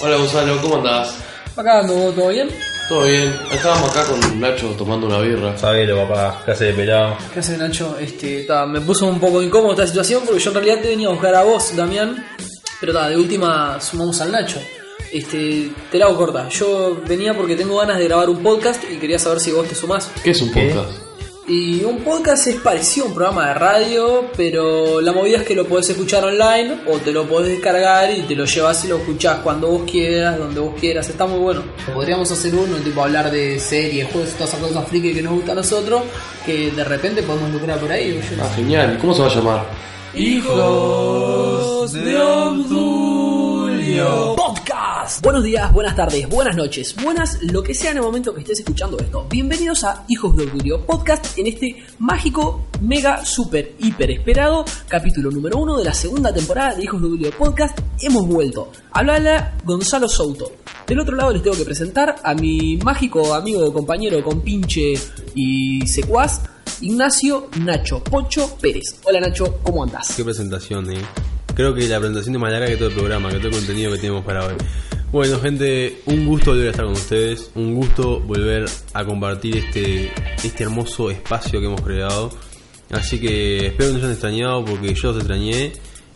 Hola Gonzalo, ¿cómo andás? Acá ando, ¿todo bien? ¿Todo bien? Estábamos acá con Nacho tomando una birra. Sabelo, papá, clase de pelado. ¿Qué haces, Nacho? Este, ta, me puso un poco incómodo esta situación porque yo en realidad te venía a buscar a vos, Damián. Pero ta, de última sumamos al Nacho. Este, te la hago corta. Yo venía porque tengo ganas de grabar un podcast y quería saber si vos te sumás. ¿Qué es un ¿Qué? podcast? Y un podcast es parecido a un programa de radio, pero la movida es que lo podés escuchar online o te lo podés descargar y te lo llevas y lo escuchás cuando vos quieras, donde vos quieras. Está muy bueno. Podríamos hacer uno, tipo hablar de series, juegos, todas esas cosas friki que nos gusta a nosotros, que de repente podemos lucrar por ahí. yo no Ah, sé. genial. ¿Cómo se va a llamar? Hijos de Obdulio Podcast. Buenos días, buenas tardes, buenas noches, buenas lo que sea en el momento que estés escuchando esto. Bienvenidos a Hijos de Obdulio Podcast en este mágico, mega, super, hiper esperado capítulo número uno de la segunda temporada de Hijos de Obdulio Podcast. Hemos vuelto. Habla Gonzalo Souto. Del otro lado les tengo que presentar a mi mágico amigo, compañero, compinche y secuaz. Ignacio Nacho Pocho Pérez. Hola Nacho, ¿cómo andás? Qué presentación, eh. Creo que la presentación es más larga que todo el programa, que todo el contenido que tenemos para hoy. Bueno, gente, un gusto volver a estar con ustedes. Un gusto volver a compartir este, este hermoso espacio que hemos creado. Así que espero que nos hayan extrañado porque yo los extrañé.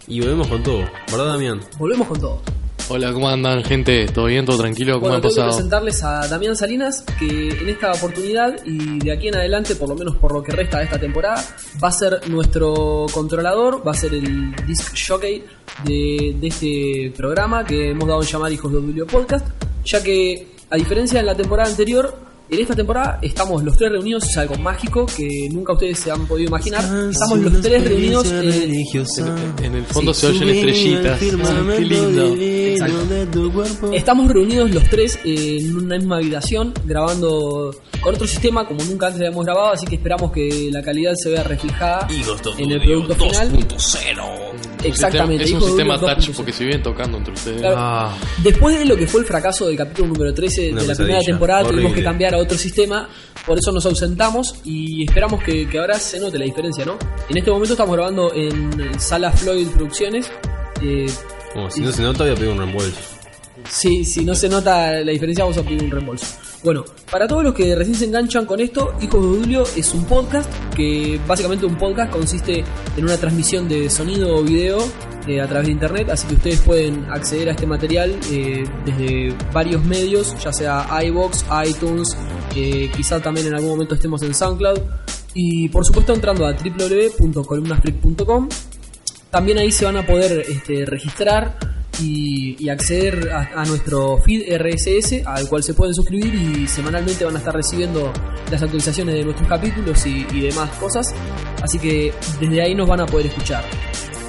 Y volvemos con todo, ¿verdad, Damián? Volvemos con todo. Hola, ¿cómo andan, gente? ¿Todo bien? ¿Todo tranquilo? ¿Cómo Bueno, han tengo que pasado? presentarles a Damián Salinas, que en esta oportunidad y de aquí en adelante, por lo menos por lo que resta de esta temporada, va a ser nuestro controlador, va a ser el disc jockey de, de este programa que hemos dado en llamar Hijos de Biblio Podcast, ya que a diferencia de la temporada anterior, en esta temporada estamos los tres reunidos, es algo mágico que nunca ustedes se han podido imaginar. Estamos los tres reunidos en, En el fondo se oyen estrellitas. Qué lindo. Estamos reunidos los tres en una misma habitación grabando con otro sistema como nunca antes habíamos grabado, así que esperamos que la calidad se vea reflejada en el producto final. Exactamente, Es un sistema touch 2.0. porque se vienen tocando entre ustedes. Claro. Ah, Después de lo que fue el fracaso del capítulo número 13 Una de la primera temporada, tuvimos horrible. que cambiar otro sistema, por eso nos ausentamos y esperamos que, ahora se note la diferencia, ¿no? En este momento estamos grabando en Sala Floyd Producciones. eh, como si no se nota, voy a un reembolso. Sí, si no se nota la diferencia, vamos a pedir un reembolso. Bueno, para todos los que recién se enganchan con esto, Hijos de Dulio es un podcast que básicamente un podcast consiste en una transmisión de sonido o video eh, a través de internet, así que ustedes pueden acceder a este material eh, desde varios medios, ya sea iBox, iTunes, eh, quizá también en algún momento estemos en SoundCloud y por supuesto entrando a www.columnasfreak.com también ahí se van a poder este, registrar y, y acceder a, a nuestro feed RSS al cual se pueden suscribir y semanalmente van a estar recibiendo las actualizaciones de nuestros capítulos y, y demás cosas. Así que desde ahí nos van a poder escuchar.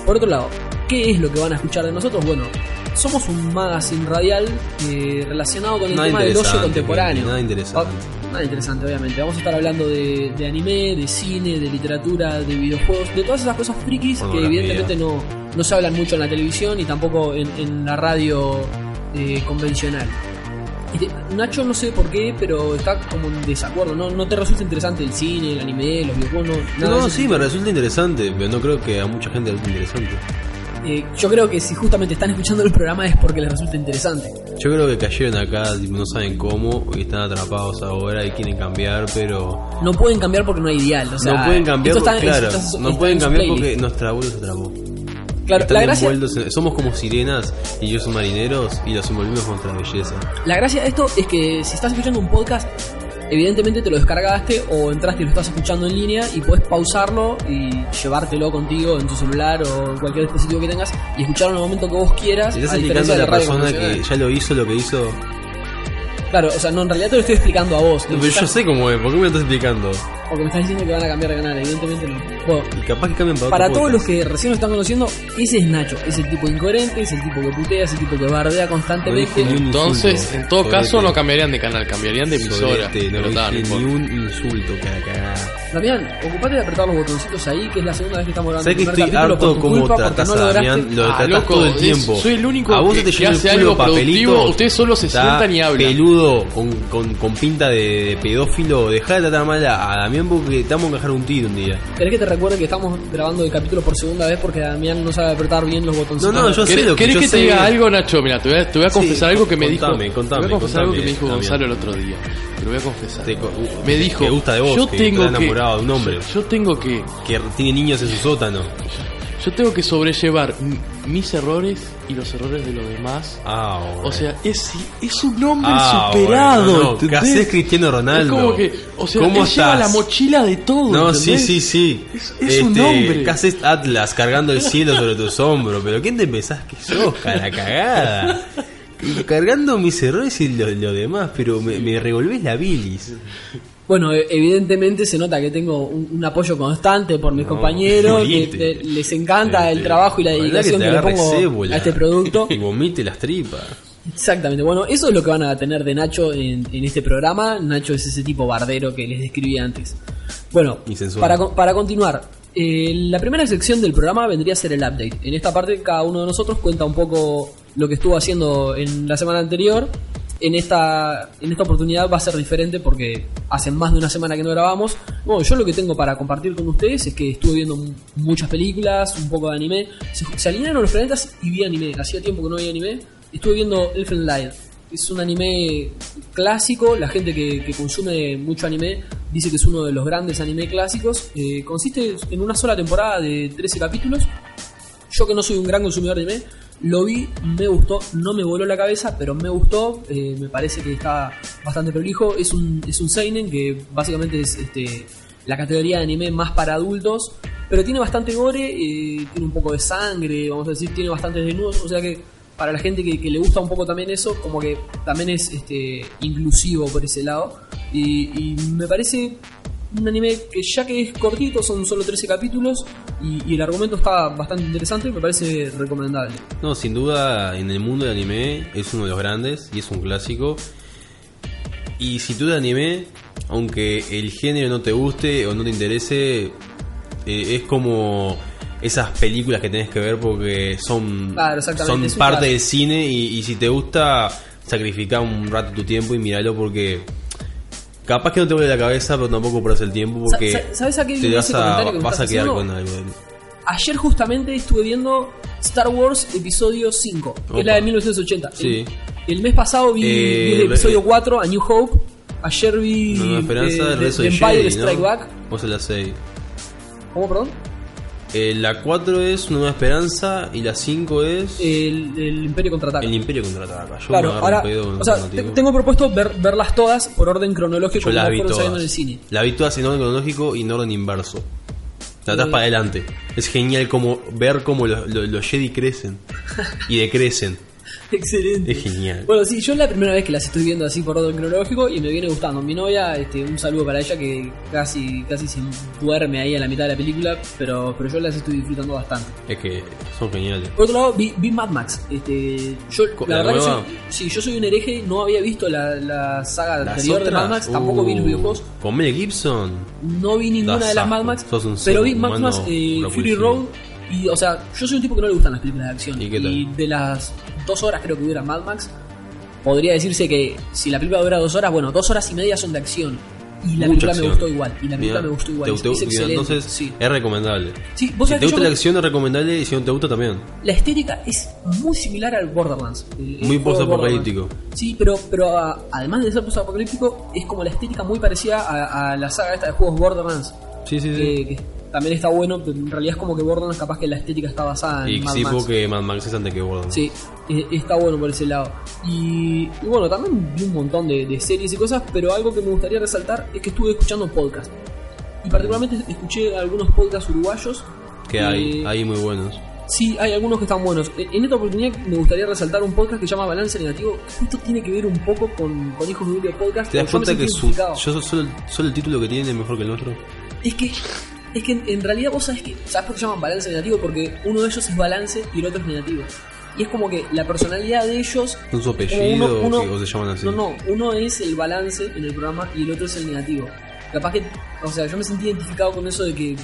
Por otro lado, ¿qué es lo que van a escuchar de nosotros? Bueno, somos un magazine radial eh, relacionado con el Nada tema del ocio contemporáneo. nada interesante. Ah, Nada interesante, obviamente. Vamos a estar hablando de, de anime, de cine, de literatura, de videojuegos, de todas esas cosas frikis que evidentemente no, no se hablan mucho en la televisión y tampoco en, en la radio eh, convencional. Y te- Nacho no sé por qué, pero está como en desacuerdo. ¿No, no te resulta interesante el cine, el anime, los videojuegos? No, No, sí, me resulta interesante, pero no creo que a mucha gente le resulte interesante. Eh, yo creo que si justamente están escuchando el programa es porque les resulta interesante. Yo creo que cayeron acá, no saben cómo, y están atrapados ahora y quieren cambiar, pero No pueden cambiar porque no hay ideal. O sea, no pueden cambiar, porque, claro, no pueden cambiar porque nuestra se atrapó. Claro, Están la gracia, envueltos somos como sirenas y ellos son marineros y los envolvimos con nuestra belleza. La gracia de esto es que si estás escuchando un podcast, evidentemente te lo descargaste o entraste y lo estás escuchando en línea y puedes pausarlo y llevártelo contigo en tu celular o en cualquier dispositivo que tengas y escucharlo en el momento que vos quieras. ¿Estás explicando a la radio persona que ya lo hizo lo que hizo? Claro, o sea, no, en realidad te lo estoy explicando a vos. No, pero yo sé cómo es, ¿por qué me lo estás explicando? Porque me estás diciendo que van a cambiar de canal, evidentemente no. Y capaz que cambien para para otro todos los que recién lo están conociendo, ese es Nacho. Es el tipo incoherente, es el tipo que putea, es el tipo que bardea No constantemente. un Entonces, insulto. en todo caso, no cambiarían de canal, cambiarían de emisora. No no dije importa. ni un insulto, cagada. Damián, ocupate de apretar los botoncitos ahí, que es la segunda vez que estamos grabando ¿Sabes que estoy harto como tratás no a Damián? Lo Ah, tratás todo el tiempo. soy el único a vos que- te hace algo papelito. productivo, ustedes solo se sientan y hablan. peludo, con, con, con pinta de, pedófilo. Dejá de tratar mal a, a Damián porque te vamos a encajar un tiro un día. ¿Querés que te recuerde que estamos grabando el capítulo por segunda vez porque Damián no sabe apretar bien los botoncitos. No, no, yo sé ¿Querés, lo que querés yo que sé. te diga algo, Nacho? Mira, te voy a, te voy a confesar Sí, algo que me contame, dijo. contame, te voy a confesar algo que me dijo. Gonzalo el otro día. Te lo voy a confesar. Te uh, me dijo. que gusta de vos, yo que tengo está que. enamorado de un hombre. Yo, yo tengo que. Que tiene niños en su sótano. Yo tengo que sobrellevar mis errores y los errores de los demás. Ah, bueno. O sea, es, es un hombre Ah, superado. bueno, no, ¿entendés? ¿Qué haces Cristiano Ronaldo? Es como que, o sea, ¿Cómo él lleva la mochila de todo. No, sí, ¿entendés? sí, sí. Es- es un Este, hombre. ¿Qué haces Atlas cargando el cielo sobre tus hombros? ¿Pero quién te pensás que sos, cara cagada? Cargando mis errores y lo, lo demás, pero me, me revolvés la bilis. Bueno, e- evidentemente se nota que tengo un, un apoyo constante por mis No, compañeros, que eh, les encanta el Este, trabajo y la dedicación te que, le pongo cébola a este producto. Y vomite las tripas. Exactamente, bueno, eso es lo que van a tener de Nacho en, en este programa. Nacho es ese tipo bardero que les describí antes. Bueno, para, para continuar, eh, la primera sección del programa vendría a ser el update. En esta parte cada uno de nosotros cuenta un poco lo que estuvo haciendo en la semana anterior. En esta, en esta oportunidad va a ser diferente porque hace más de una semana que no grabamos. Bueno, yo lo que tengo para compartir con ustedes es que estuve viendo mu- muchas películas, un poco de anime. Se, se alinearon los planetas y vi anime. Hacía tiempo que no veía anime. Estuve viendo Elfen Lied. Es un anime clásico. La gente que, que consume mucho anime dice que es uno de los grandes anime clásicos. Eh, consiste en una sola temporada de 13 capítulos. Yo que no soy un gran consumidor de anime, lo vi, me gustó, no me voló la cabeza, pero me gustó, eh, me parece que está bastante prolijo. Es un, es un Seinen que básicamente es este, la categoría de anime más para adultos, pero tiene bastante gore, eh, tiene un poco de sangre, vamos a decir, tiene bastantes desnudos, o sea que para la gente que, le gusta un poco también eso, como que también es este, inclusivo por ese lado. Y me parece un anime que ya que es cortito, son solo 13 capítulos y, y el argumento está bastante interesante, me parece recomendable. No, sin duda, en el mundo del anime es uno de los grandes y es un clásico. Y si tú de anime, aunque el género no te guste o no te interese, eh, es como esas películas que tenés que ver porque son, Claro, son parte del cine y, y si te gusta, sacrifica un rato tu tiempo y míralo porque capaz que no te vuelve la cabeza, pero tampoco perdés el tiempo porque Sa- sa- ¿sabes a qué te vas a, que vas quedar haciendo? con algo. Ayer justamente estuve viendo Star Wars Episodio 5, que Opa. es la de 1980. Sí. El, el mes pasado vi, Eh, vi el episodio 4, A New Hope. Ayer vi nueva esperanza eh, Empire Jedi, Strike ¿no? Back. Vos en la 6. ¿Cómo, perdón? Eh, la 4 es Una Nueva Esperanza y la 5 es El, el Imperio Contraataca. El Imperio Contraataca. Yo Claro, me ahora, pedo o sea, te- tengo propuesto ver, verlas todas por orden cronológico Yo las vi todas. en el cine. Vi todas en orden cronológico y en orden inverso. De atrás Eh. para adelante. Es genial como ver cómo los, los- los Jedi crecen y decrecen. Excelente. Es genial. Bueno, sí, yo es la primera vez que las estoy viendo así por orden cronológico y me viene gustando. Mi novia, este, un saludo para ella que casi, casi se duerme ahí a la mitad de la película, pero, pero yo las estoy disfrutando bastante. Es que son geniales. Por otro lado, vi, vi Mad Max. Este, yo, ¿La la, verdad que soy, sí, yo soy un hereje, no había visto la, la saga Las anterior de Mad Max, tampoco vi los uh, videojuegos. Con Mel Gibson. No vi ninguna Das de las. Mad Max, pero ser vi Mad Max eh, Fury. Road. Y, o sea, yo soy un tipo que no le gustan las películas de acción. ¿Y de las dos horas creo que dura Mad Max, podría decirse que si la película dura dos horas, bueno, dos horas y media son de acción. Y la Mucha película acción. me gustó igual. Y la película me gustó igual. te es- excelente. Entonces sí. es recomendable. Sí, vos Si sabés te gusta yo- la acción es recomendable y si no te gusta también. la estética es muy similar al Borderlands. el- Muy post-apocalíptico. Sí, pero, pero a- además de ser post-apocalíptico, es como la estética muy parecida a, a la saga esta de juegos Borderlands. Sí, sí, sí. que, que también está bueno, pero en realidad es como que Borderlands capaz que la estética está basada en y Mad sí, Max. porque Mad Max es antes que Borderlands. Sí, está bueno por ese lado. Y, y bueno, también vi un montón de, de series y cosas, pero algo que me gustaría resaltar es que estuve escuchando podcasts. Y particularmente escuché algunos podcasts uruguayos. Que hay, Eh, hay muy buenos. Sí, hay algunos que están buenos. E- En esta oportunidad me gustaría resaltar un podcast que se llama Balance Negativo. que Justo tiene que ver un poco con, con Hijos de Podcast. ¿Te das cuenta que su, yo solo, solo el título que tiene es mejor que el nuestro? Es que, es que en, en realidad vos sabés que, ¿sabes por qué se llaman balance negativo? Porque uno de ellos es balance y el otro es negativo. Y es como que la personalidad de ellos. ¿Son su apellido o qué? ¿O se llaman así? No, no, uno es el balance en el programa y el otro es el negativo. Capaz que, o sea, yo me sentí identificado con eso de que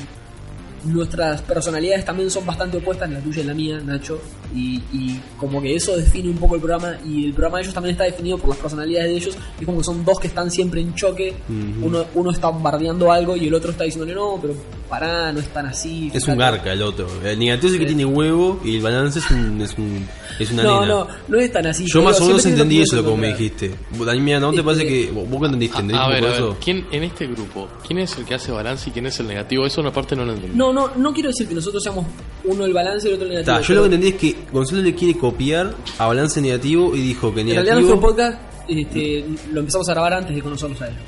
nuestras personalidades también son bastante opuestas, la tuya y la mía, Nacho, y, y como que eso define un poco el programa, y el programa de ellos también está definido por las personalidades de ellos, y como que son dos que están siempre en choque, uno, uno está bombardeando algo y el otro está diciéndole, no, pero pará, no es tan así. Es un fíjate". garca el otro. El negativo es el que Sí. tiene huevo y el balance es, un, es, un, es una No, nena. no, no es tan así. Yo más o menos entendí eso, como me dijiste. Mira, ¿no te Este- parece que vos que entendiste? ¿Entendiste A ver, a? ¿quién en este grupo? ¿Quién es el que hace balance y quién es el negativo? Eso una parte no lo entendí. No, no, no quiero decir que nosotros seamos uno el balance y el otro el negativo. Ta, yo lo que entendí es que Gonzalo le quiere copiar a balance negativo y dijo que En realidad nuestro negativo. podcast este, lo empezamos a grabar antes de conocerlos a ellos.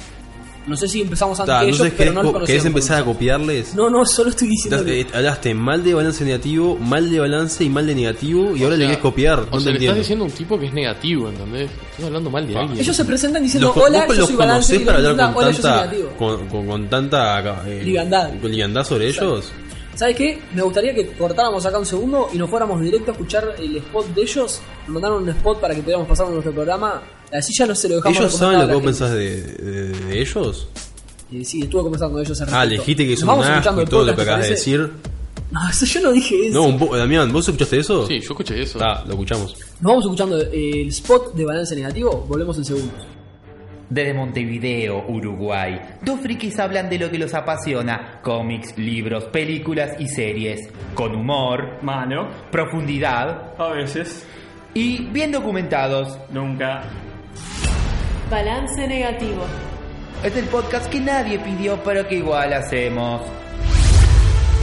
No sé si empezamos antes Ta, que ellos, pero querés, no los querés empezar a copiarles. No, no, solo estoy diciendo que... eh, hablaste mal de balance negativo, mal de balance y mal de negativo y ahora O le sea, querés copiar. O no sea, le estás diciendo a un tipo que es negativo, ¿entendés? Estás hablando mal de alguien. Ellos se presentan diciendo, Los, hola, yo los soy balance y para hablar con hola, yo soy tanta, negativo. con, con- con tanta eh, Liviandad. con liviandad sobre ellos. ¿Sabes qué? Me gustaría que cortáramos acá un segundo y nos fuéramos directo a escuchar el spot de ellos. Nos mandaron un spot para que pudiéramos pasar nuestro programa. Así ya no se lo dejamos ¿Ellos saben lo que vos pensás de, de- de ellos? Eh, sí, estuve conversando con ellos al Ah, respecto. le dijiste que son vamos un asco escuchando y el todo lo que podcast, ¿te acabas de decir. No, eso yo no dije eso. No, un Damián, ¿vos escuchaste eso? Sí, yo escuché eso. Ah, lo escuchamos. Nos vamos escuchando el spot de balance negativo. Volvemos en segundos. Desde Montevideo, Uruguay, dos frikis hablan de lo que los apasiona, cómics, libros, películas y series, con humor, Mano, profundidad a veces, y bien documentados. nunca. Balance negativo. Es el podcast que nadie pidió pero que igual hacemos.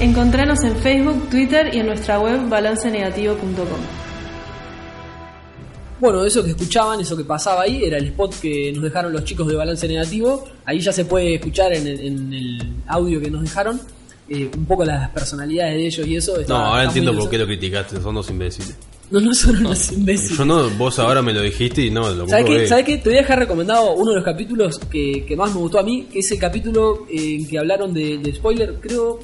Encontranos en Facebook, Twitter y en nuestra web balancenegativo.com. Bueno, eso que escuchaban, eso que pasaba ahí, era el spot que nos dejaron los chicos de Balance Negativo. Ahí ya se puede escuchar en el, en el audio que nos dejaron eh, un poco las personalidades de ellos y eso. está- No, ahora entiendo por qué lo criticaste, son dos imbéciles. No, no son unos imbéciles. Yo no, vos ahora me lo dijiste y no, lo ¿Sabes qué? comprobé. ¿Sabes qué? Te voy a dejar recomendado uno de los capítulos que, que más me gustó a mí, que es el capítulo eh, en que hablaron de, de spoiler, creo...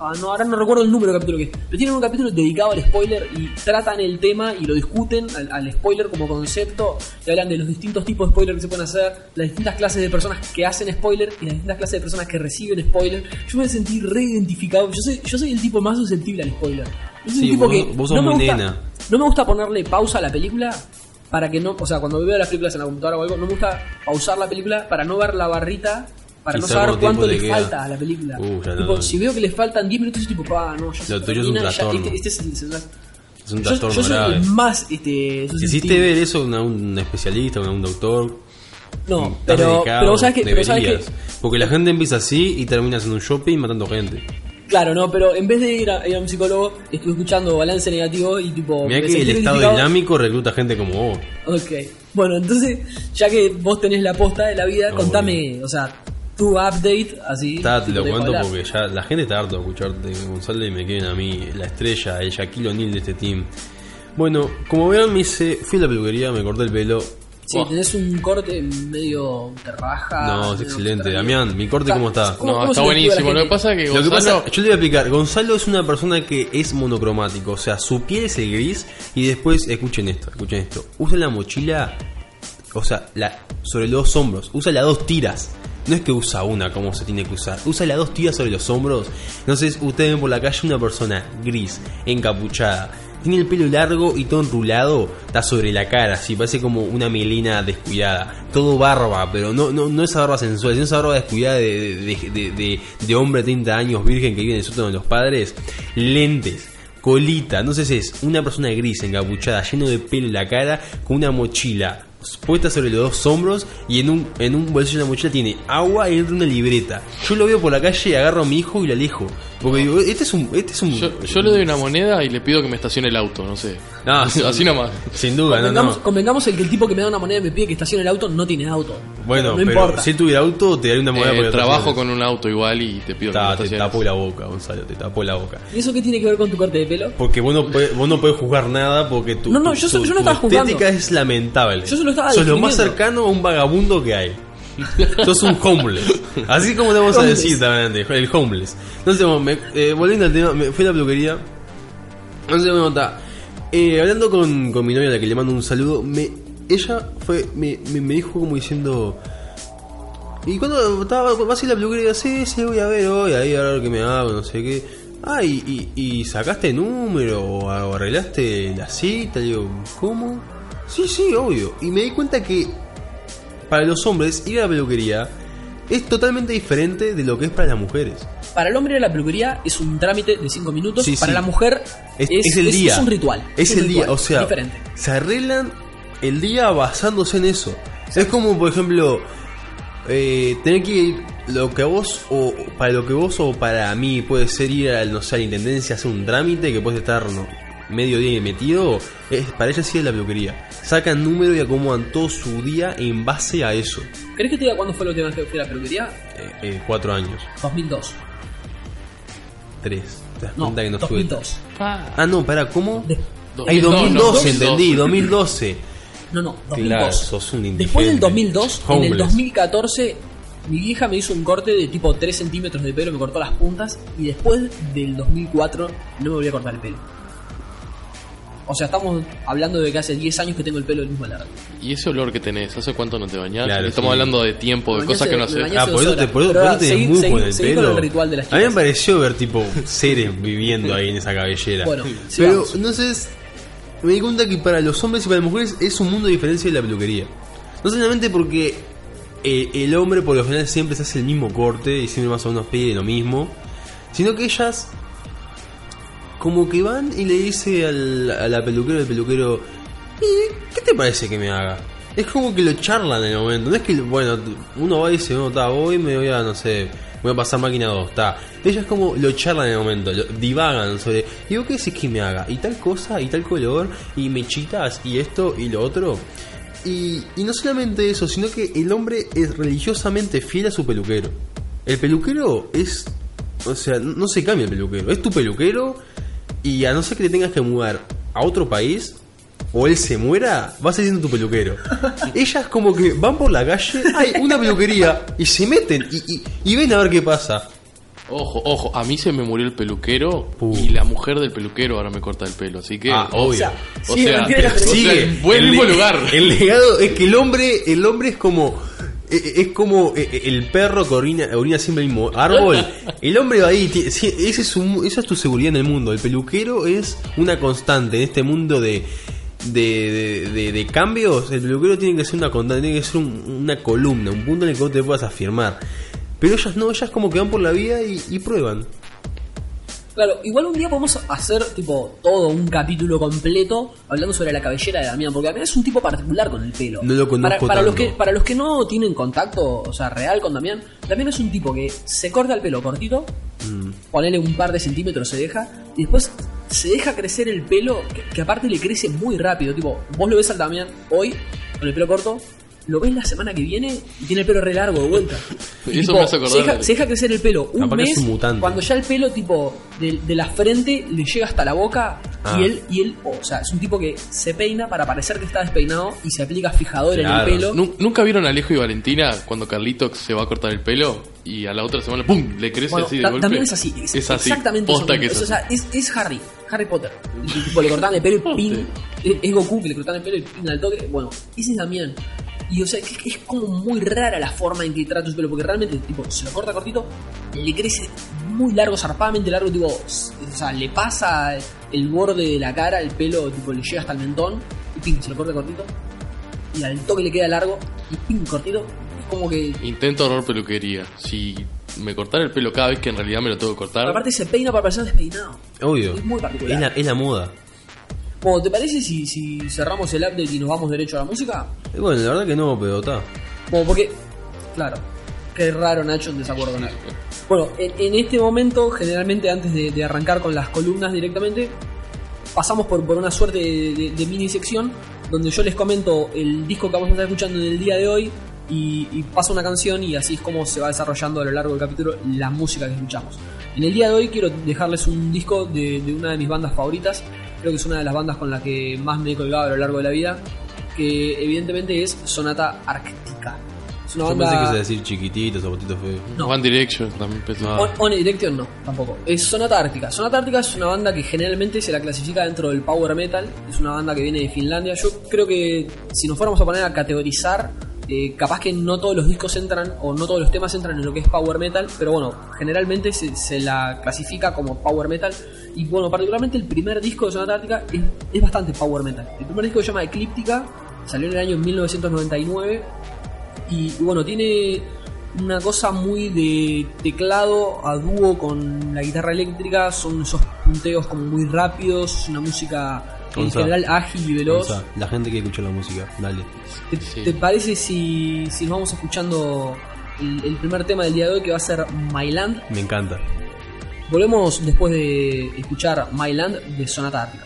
Ah, no, ahora no recuerdo el número de capítulo que es. Pero tienen un capítulo dedicado al spoiler y tratan el tema y lo discuten al, al spoiler como concepto. Y hablan de los distintos tipos de spoiler que se pueden hacer, las distintas clases de personas que hacen spoiler y las distintas clases de personas que reciben spoiler. Yo me sentí re identificado. Yo soy, yo soy el tipo más susceptible al spoiler. Yo soy Sí, un tipo vos- que vos sos no me gusta- nena. no me gusta ponerle pausa a la película para que no, o sea, cuando veo las películas en la computadora o algo, no me gusta pausar la película para no ver la barrita, para Y no saber cuánto le queda. falta a la película. Uh, ya Tipo, no. si veo que le faltan 10 minutos, yo tipo, pa, no, ya Lo tuyo es un trastorno. este, este es el- es el- Es un trastorno yo soy grave. el más este, Hiciste ver eso a un especialista, a un doctor. No, pero, dedicado, pero vos sabés que, pero que. Porque la gente empieza así y termina haciendo un shopping matando gente. claro, no, pero en vez de ir a, ir a un psicólogo, estuve escuchando balance negativo y tipo. Mira me que el estado dinámico recluta gente como vos. Ok. Bueno, entonces, ya que vos tenés la posta de la vida, No, contame, o sea, tu update, así. Está, te lo cuento hablar. porque ya la gente está harto de escucharte, Gonzalo, y me quieren a mí, la estrella, el Shaquille O'Neal de este team. Bueno, como verán, me hice, fui a la peluquería, me corté el pelo. Sí, tenés un corte medio de raja. no, es excelente. Damián, mi corte, ¿cómo está? ¿Cómo- No, cómo está buenísimo. Lo que pasa es que Lo que Gonzalo... pasa, yo le voy a explicar. Gonzalo es una persona que es monocromático, o sea, su piel es el gris y después, escuchen esto, escuchen esto. Usa la mochila, o sea, la, sobre los dos hombros, usa las dos tiras. No es que usa una como se tiene que usar, usa las dos tiras sobre los hombros. Entonces, ustedes ven por la calle una persona gris, encapuchada, tiene el pelo largo y todo enrulado, está sobre la cara, así parece como una melena descuidada. Todo barba, pero no, no, no esa barba sensual, sino esa barba descuidada de, de, de, de- hombre de 30 años virgen que vive en el sótano de los padres. Lentes, colita, entonces es una persona gris, encapuchada, lleno de pelo en la cara, con una mochila puesta sobre los dos hombros y en un, en un bolsillo de la mochila tiene agua y una libreta. Yo lo veo por la calle, agarro a mi hijo y lo alejo. Porque digo, este es un... Este es un Yo, yo le doy una moneda y le pido que me estacione el auto, no sé. No, así, así nomás. Sin duda, no, Convengamos, no. convengamos el que el tipo que me da una moneda y me pide que estacione el auto no tiene auto. Bueno, no pero importa. si tuviera auto, te daría una moneda Eh, por el trabajo con un auto igual y te pido que me Ta, te tapó la boca, Gonzalo, te tapó la boca. ¿Y eso qué tiene que ver con tu corte de pelo? Porque vos no podés, vos no podés juzgar nada porque tu, No, no, tu- yo so- tu- yo no tu estaba juzgando. estética es lamentable. Yo solo estaba Sos lo más cercano a un vagabundo que hay. Sos un homeless. Así como te vamos a decir también, el homeless. Entonces, bueno, me- eh, volviendo al tema, me fui a la peluquería. Entonces, bueno, está. Eh, hablando con, con mi novia, a la que le mando un saludo, me, ella fue, me, me, me dijo como diciendo. Y cuando estaba, vas a ir a la peluquería, sí, sí, voy a ver hoy, ahí a ver qué me hago, no sé qué. Ah, y, y, y sacaste número o arreglaste la cita, digo, ¿cómo? Sí, sí, obvio. Y me di cuenta que para los hombres ir a la peluquería es totalmente diferente de lo que es para las mujeres. Para el hombre la peluquería es un trámite de 5 minutos. Sí, para sí. la mujer Es, es el día. Es un ritual. Es un el día, o sea, Diferente. se arreglan el día basándose en eso. Es como, por ejemplo, eh, tener que ir lo que a vos, o para lo que vos o para mí puede ser ir a, no sé, a la intendencia a hacer un trámite que puedes estar no, medio día metido, es, para ella sí es la peluquería. Sacan número y acomodan todo su día en base a eso. ¿Querés que te diga cuándo fue la última vez que fui a la peluquería? Eh, eh, cuatro años, 2002. tres. ¿Te das No, cuenta que no fue? 2002. Ah, no, para, ¿cómo? De- Ay, 2002, 2012, no, entendí, 2012. No, no, 2002. Claro, sos un Después del indigente. 2002, en el Homeless. 2014, mi vieja me hizo un corte de tipo 3 centímetros de pelo, me cortó las puntas, y después del 2004 no me volví a cortar el pelo. O sea, estamos hablando de que hace 10 años que tengo el pelo del mismo largo. ¿Y ese olor que tenés? ¿Hace cuánto no te bañás? Claro, Estamos sí. hablando de tiempo, de Me cosas que no hace- haces. Ah, por eso te, por, eso ahora, tenés seguí- musgo seguí- en el seguí pelo. con el ritual de las A mí me pareció ver tipo seres viviendo ahí en esa cabellera. Bueno, Pero sigamos. entonces me di cuenta que para los hombres y para las mujeres es un mundo de diferencia de la peluquería. No solamente porque eh, el hombre por lo general siempre se hace el mismo corte y siempre más o menos pide lo mismo, sino que ellas como que van y le dice al, a la peluquera, al peluquero, "¿Y ¿qué te parece que me haga? Es como que lo charlan en el momento, no es que, bueno, uno va y dice, no, está, hoy me voy a, no sé, voy a pasar máquina 2, está. Ellas como lo charlan en el momento, lo, divagan sobre, vos qué decís que me haga, y tal cosa, y tal color, y mechitas, y esto, y lo otro. Y, y no solamente eso, sino que el hombre es religiosamente fiel a su peluquero. El peluquero es. O sea, no se cambia el peluquero. Es tu peluquero y a no ser que te tengas que mudar a otro país o él se muera, vas a ir siendo tu peluquero. Ellas como que van por la calle, hay una peluquería y se meten y, y- y ven a ver qué pasa. Ojo, ojo, a mí se me murió el peluquero Puh. y la mujer del peluquero ahora me corta el pelo, así que... Ah, obvio. sea, O sí, sea, o sea, Sigue. en buen El mismo lugar. El legado es que el hombre, el hombre es como es como eh, el perro que orina, orina siempre el mismo árbol. El hombre va ahí, ese es un- esa es tu seguridad en el mundo. El peluquero es una constante en este mundo de, de, de- de- de cambios. El peluquero tiene que ser una constante, tiene que ser un- una columna, un punto en el que vos te puedas afirmar. Pero ellas no, ellas como que van por la vida y, y prueban. Claro, igual un día podemos hacer tipo todo un capítulo completo hablando sobre la cabellera de Damián, porque Damián es un tipo particular con el pelo. No lo conozco para, para los que para los que no tienen contacto, o sea, real con Damián, Damián es un tipo que se corta el pelo cortito, Mm. ponele un par de centímetros se deja y después se deja crecer el pelo que, que aparte le crece muy rápido, tipo, vos lo ves al Damián hoy con el pelo corto lo ves la semana que viene y tiene el pelo re largo de vuelta. Y, Eso tipo, me hace acordar se, deja, de- se deja crecer el pelo un mes es un mutante. cuando ya el pelo tipo de, de la frente le llega hasta la boca Ah. y él y él o sea es un tipo que se peina para parecer que está despeinado y se aplica fijador Claro. en el pelo Nu- ¿Nunca vieron a Alejo y Valentina cuando Carlito se va a cortar el pelo y a la otra semana ¡pum! le crece Bueno, así de ta- golpe? también es así, es, Es así. exactamente Posta eso que mismo. es Es, o así. sea, es, es Harry, Harry Potter. Y, tipo, le cortaban el pelo y ping. Es, Goku que le cortaban el pelo y ping al toque. Bueno, ese es Damián. Y o sea, que, que es como muy rara la forma en que trata su pelo, porque realmente, tipo, se lo corta cortito, le crece muy largo, zarpadamente largo, tipo, s- o sea, le pasa el borde de la cara, el pelo, tipo, le llega hasta el mentón, y ping, se lo corta cortito, y al toque le queda largo, y ping, cortito, es como que Intento ahorrar peluquería. Si me cortara el pelo cada vez que en realidad me lo tengo que cortar... aparte se peina para parecer despeinado. Obvio. Es muy particular. Es la, es la moda. Bueno, ¿te parece si, si cerramos el update y nos vamos derecho a la música? Y bueno, la verdad que no, pero está. Bueno, porque, claro, qué raro Nacho en desacuerdo con algo. Bueno, en, en este momento, generalmente antes de, de arrancar con las columnas directamente, pasamos por, por una suerte de, de- de mini sección donde yo les comento el disco que vamos a estar escuchando en el día de hoy y, y paso una canción y así es como se va desarrollando a lo largo del capítulo la música que escuchamos. En el día de hoy quiero dejarles un disco de, de una de mis bandas favoritas, creo que es una de las bandas con la que más me he colgado a lo largo de la vida, que evidentemente es Sonata Arctica. Es una Yo banda... pensé que a decir chiquitito, zapatito feo. No. One Direction también. On, One Direction no, tampoco. Es Sonata Ártica. Sonata Ártica es una banda que generalmente se la clasifica dentro del power metal. Es una banda que viene de Finlandia. Yo creo que si nos fuéramos a poner a categorizar Eh, capaz que no todos los discos entran o no todos los temas entran en lo que es power metal, pero bueno, generalmente se, se la clasifica como power metal. Y bueno, particularmente el primer disco de Sonata Ártica es, es bastante power metal. El primer disco se llama Eclíptica, salió en el año 1999 y, y bueno, tiene una cosa muy de teclado a dúo con la guitarra eléctrica, son esos punteos como muy rápidos, es una música en general ágil y veloz. Gonza, la gente que escucha la música, dale. ¿Te, Sí. te parece si, si nos vamos escuchando el, el primer tema del día de hoy que va a ser My Land? Me encanta. Volvemos después de escuchar My Land de Sonata Ártica.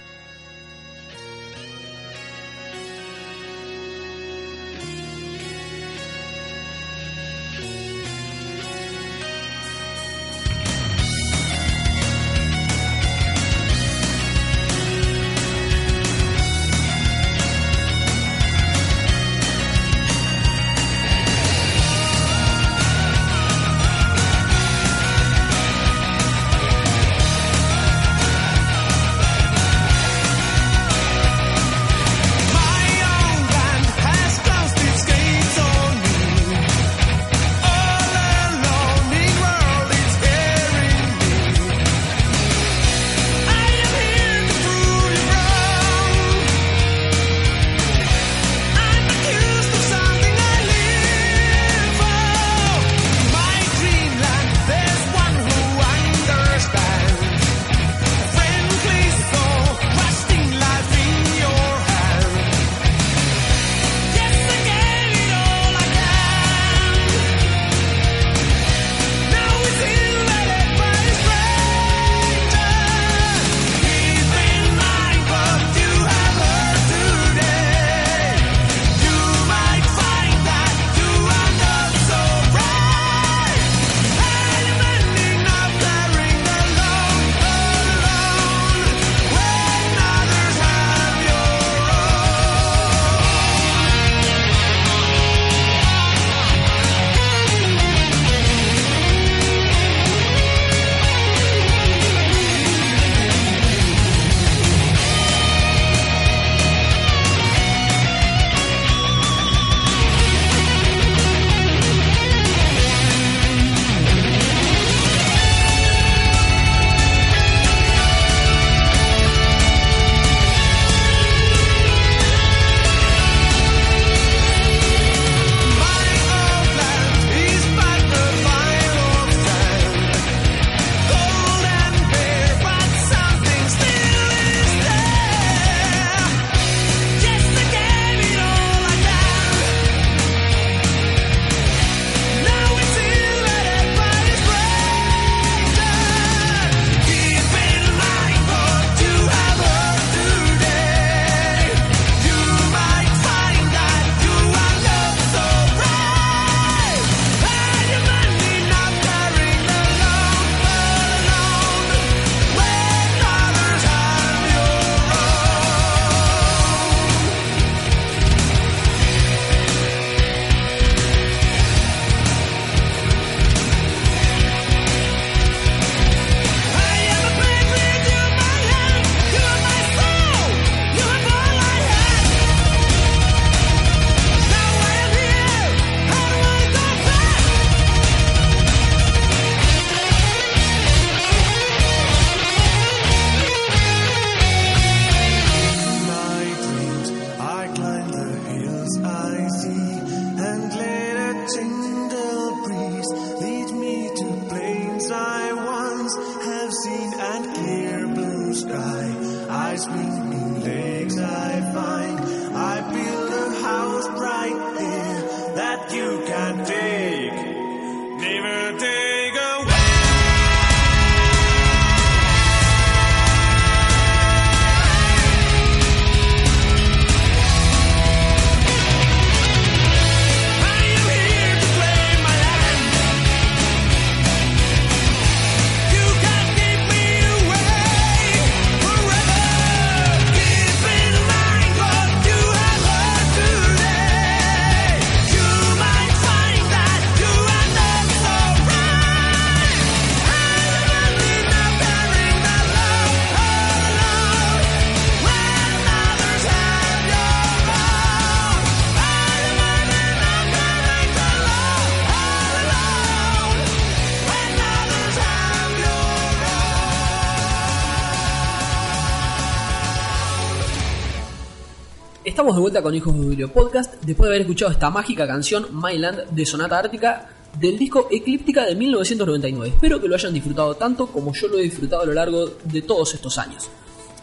Vuelta con Hijos de Duilio Podcast después de haber escuchado esta mágica canción My Land de Sonata Ártica del disco Eclíptica de 1999. Espero que lo hayan disfrutado tanto como yo lo he disfrutado a lo largo de todos estos años.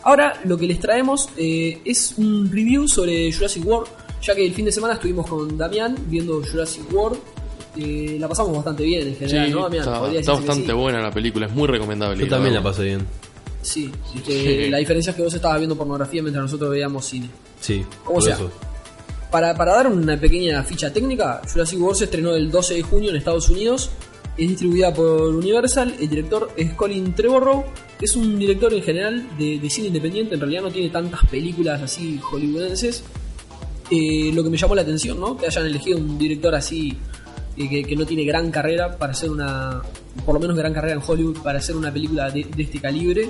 Ahora lo que les traemos eh, es un review sobre Jurassic World, ya que el fin de semana estuvimos con Damián viendo Jurassic World. Eh, la pasamos bastante bien en general, Sí, ¿no, Damián? está, bastante sí. buena la película, es muy recomendable. Yo también la pasé bien. Sí, este, la diferencia es que vos estabas viendo pornografía mientras nosotros veíamos cine. Sí, ¿Cómo por sea? eso. Para, para dar una pequeña ficha técnica, Jurassic World se estrenó el 12 de junio en Estados Unidos. Es distribuida por Universal. El director es Colin Trevorrow, que es un director en general de, de cine independiente. En realidad no tiene tantas películas así hollywoodenses. Eh, lo que me llamó la atención, ¿no? Que hayan elegido un director así eh, que, que no tiene gran carrera para hacer una, por lo menos gran carrera en Hollywood para hacer una película de, de este calibre.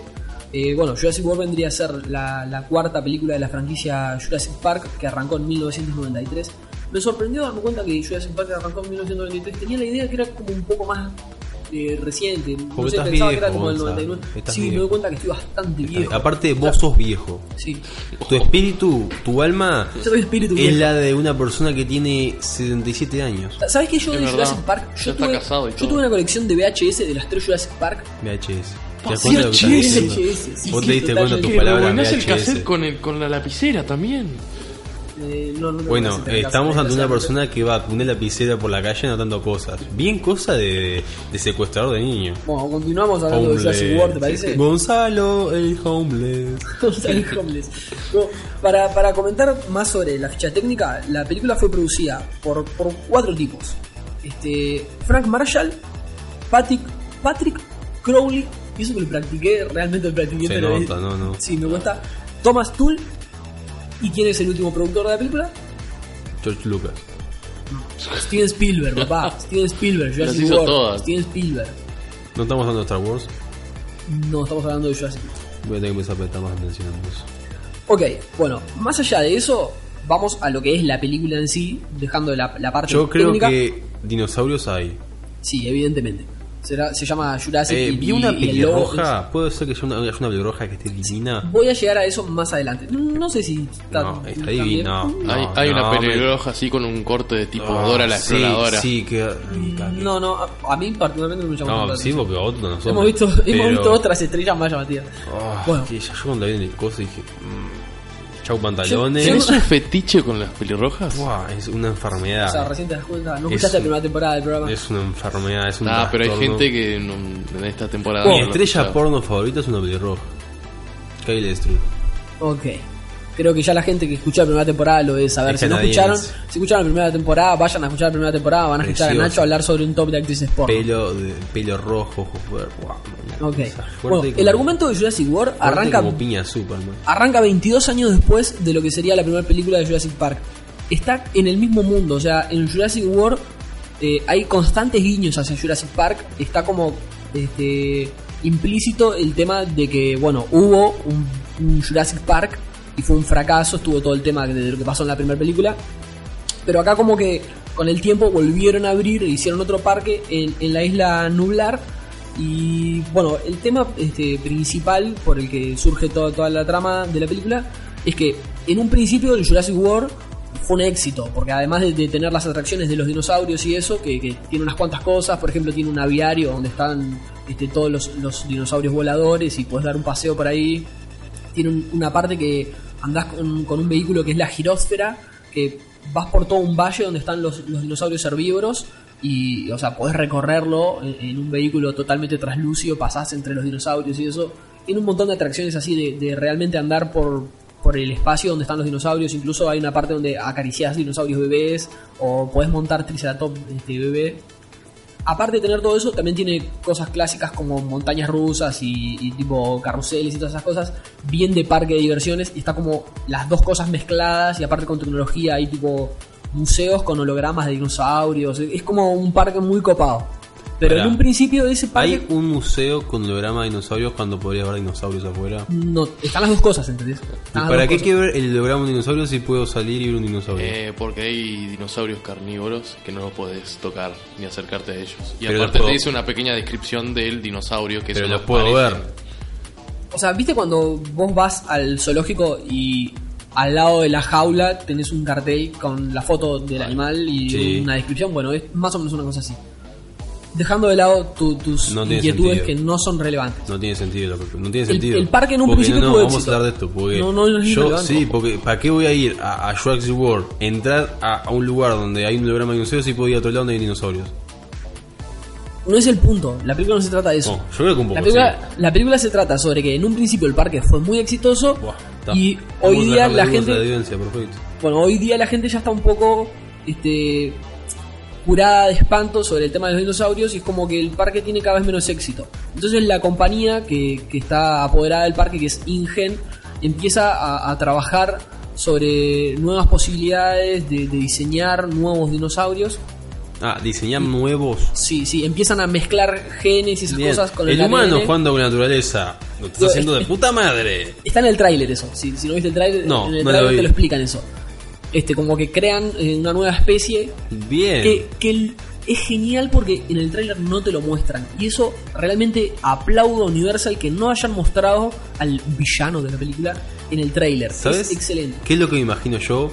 Eh, bueno, Jurassic World vendría a ser la, la cuarta película de la franquicia Jurassic Park que arrancó en 1993. Me sorprendió darme cuenta que Jurassic Park arrancó en 1993. Tenía la idea que era como un poco más eh, reciente. No Porque sé, pensaba que era como del Gonzalo. 99. Estás Sí, me doy cuenta que estoy bastante viejo. Aparte, vos sos viejo. Sí. Tu espíritu, tu alma, Yo soy espíritu es viejo. la de una persona que tiene 77 años. ¿Sabes que yo Es de verdad. Jurassic Park? Yo tuve, yo tuve una colección de VHS de las tres Jurassic Park. VHS. ¿Te das Sí, que VHS? VHS, Vos te diste cuenta tu palabra rebobinás el VHS. cassette con, el, con la lapicera también. Eh, no, no tengo Bueno, eh, estamos ante una persona que va con una lapicera por la calle anotando cosas. Bien cosa de, de secuestrador de niños. Bueno, continuamos hablando de Jurassic World, ¿te parece? Gonzalo, el homeless. Gonzalo Homeless. Bueno, para, para comentar más sobre la ficha técnica, la película fue producida por, por cuatro tipos. Este, Frank Marshall, Patrick, Patrick Crowley, y eso que lo practiqué, realmente lo practiqué. Se pero nota, no, no. Sí, me cuesta. Thomas Tull, ¿y quién es el último productor de la película? George Lucas. Steven Spielberg, papá. Steven Spielberg, Jurassic World. todas. Steven Spielberg. No estamos hablando de Star Wars. No, estamos hablando de Jurassic World. Voy a tener que empezar a prestar más atención a eso. Ok, bueno, más allá de eso, vamos a lo que es la película en sí, dejando la, la parte Yo creo técnica. que dinosaurios hay. Sí, evidentemente. Será- se llama Jurassic Eh, y- vi una pelirroja. Puede ser que haya una, una pelirroja que esté divina. Voy a llegar a eso más adelante. No sé si está, No, está divina. No, hay hay una no, me- pelirroja así con un corte de tipo Ah, Dora la sí, exploradora. Sí, que. No, no, a, a mí particularmente no me llama No, sí, porque a otros no somos. Hemos visto, hemos pero- visto otras estrellas más llamativas. Ah, Bueno. que yo cuando vi el coso dije. mm, chau pantalones. Yo- ¿Tenés un fetiche con las pelirrojas? Buah, es una enfermedad. O sea, recién te das cuenta, no Es escuchaste la un- primera temporada del programa. Es una enfermedad, es un Ah, pero hay gente que no- en esta temporada. Mi no lo estrella escuchaba. porno favorita es una pelirroja. Kyle Street. Ok. Creo que ya la gente que escuchó la primera temporada lo debe saber. Es Si no escucharon, si escucharon la primera temporada, vayan a escuchar la primera temporada, van a escuchar a. Nacho hablar sobre un top de actrices porno. Pelo, de, pelo rojo, como- el argumento de Jurassic World arranca, como piña Superman. arranca 22 años después de lo que sería la primera película de Jurassic Park. Está en el mismo mundo, o sea, en Jurassic World eh, hay constantes guiños hacia Jurassic Park. Está como este, implícito el tema de que, bueno, hubo un, un Jurassic Park y fue un fracaso. Estuvo todo el tema de lo que pasó en la primera película. Pero acá como que con el tiempo volvieron a abrir e hicieron otro parque en, en la isla Nublar. Y bueno, el tema este, principal por el que surge toda, toda la trama de la película es que en un principio el Jurassic World fue un éxito, porque además de, tener las atracciones de los dinosaurios y eso, que, tiene unas cuantas cosas, por ejemplo tiene un aviario donde están este, todos los, los dinosaurios voladores y puedes dar un paseo por ahí, tiene un- una parte que andás con, un vehículo que es la girósfera, que vas por todo un valle donde están los, dinosaurios herbívoros y, o sea, podés recorrerlo en, un vehículo totalmente translúcido, pasás entre los dinosaurios y eso. Tiene un montón de atracciones así de, de realmente andar por, por el espacio donde están los dinosaurios. Incluso hay una parte donde acariciás dinosaurios bebés o podés montar Triceratops este, bebé aparte de tener todo eso, también tiene cosas clásicas como montañas rusas y, tipo carruseles y todas esas cosas, bien de parque de diversiones, y está como las dos cosas mezcladas, y aparte con tecnología hay tipo museos con hologramas de dinosaurios, es como un parque muy copado. Pero Pará. en un principio de ese parque Hay un museo con holograma de dinosaurios cuando podría haber dinosaurios afuera. no, están las dos cosas, ¿entendés? ¿Y Están las para qué cosas. quiero ver el holograma de un dinosaurio si puedo salir y ver un dinosaurio? Eh, porque hay dinosaurios carnívoros que no los puedes tocar ni acercarte a ellos. Y Pero aparte puedo- te dice una pequeña descripción del dinosaurio que Pero eso los puedo ver. O sea, ¿viste cuando vos vas al zoológico y al lado de la jaula tenés un cartel con la foto del animal y Sí. una descripción. Bueno, es más o menos una cosa así. Dejando de lado tu- tus No inquietudes que no son relevantes. No tiene sentido, lo que- no tiene El- sentido. el parque en un Porque principio no, no, tuvo vamos éxito. a hablar de esto, porque No, no, yo sí, porque ¿para qué voy a ir a, a Jurassic World, entrar a, a un lugar donde hay un holograma de dinosaurios y puedo ir a otro lado donde hay dinosaurios? No es el punto, la película no se trata de eso. No, yo creo que un poco la, película, la película se trata sobre que en un principio el parque fue muy exitoso Buah, y hoy día la gente la bueno, hoy día la gente ya está un poco este, curada de espanto sobre el tema de los dinosaurios y es como que el parque tiene cada vez menos éxito. Entonces la compañía que, que está apoderada del parque, que es InGen, empieza a, a trabajar sobre nuevas posibilidades de, de diseñar nuevos dinosaurios. Ah, diseñar nuevos. Sí, sí, empiezan a mezclar genes y esas Bien. cosas con el el, humano ADN. jugando con la naturaleza. Lo estás haciendo de puta madre. Está en el tráiler eso. Si, si no viste el tráiler, No, en el no tráiler te lo explican eso. Este, como que crean eh, una nueva especie Bien. que, que es genial porque en el tráiler no te lo muestran. Y eso realmente aplaudo a Universal que no hayan mostrado al villano de la película en el tráiler. ¿Sabes? Es excelente. ¿Qué es lo que me imagino yo?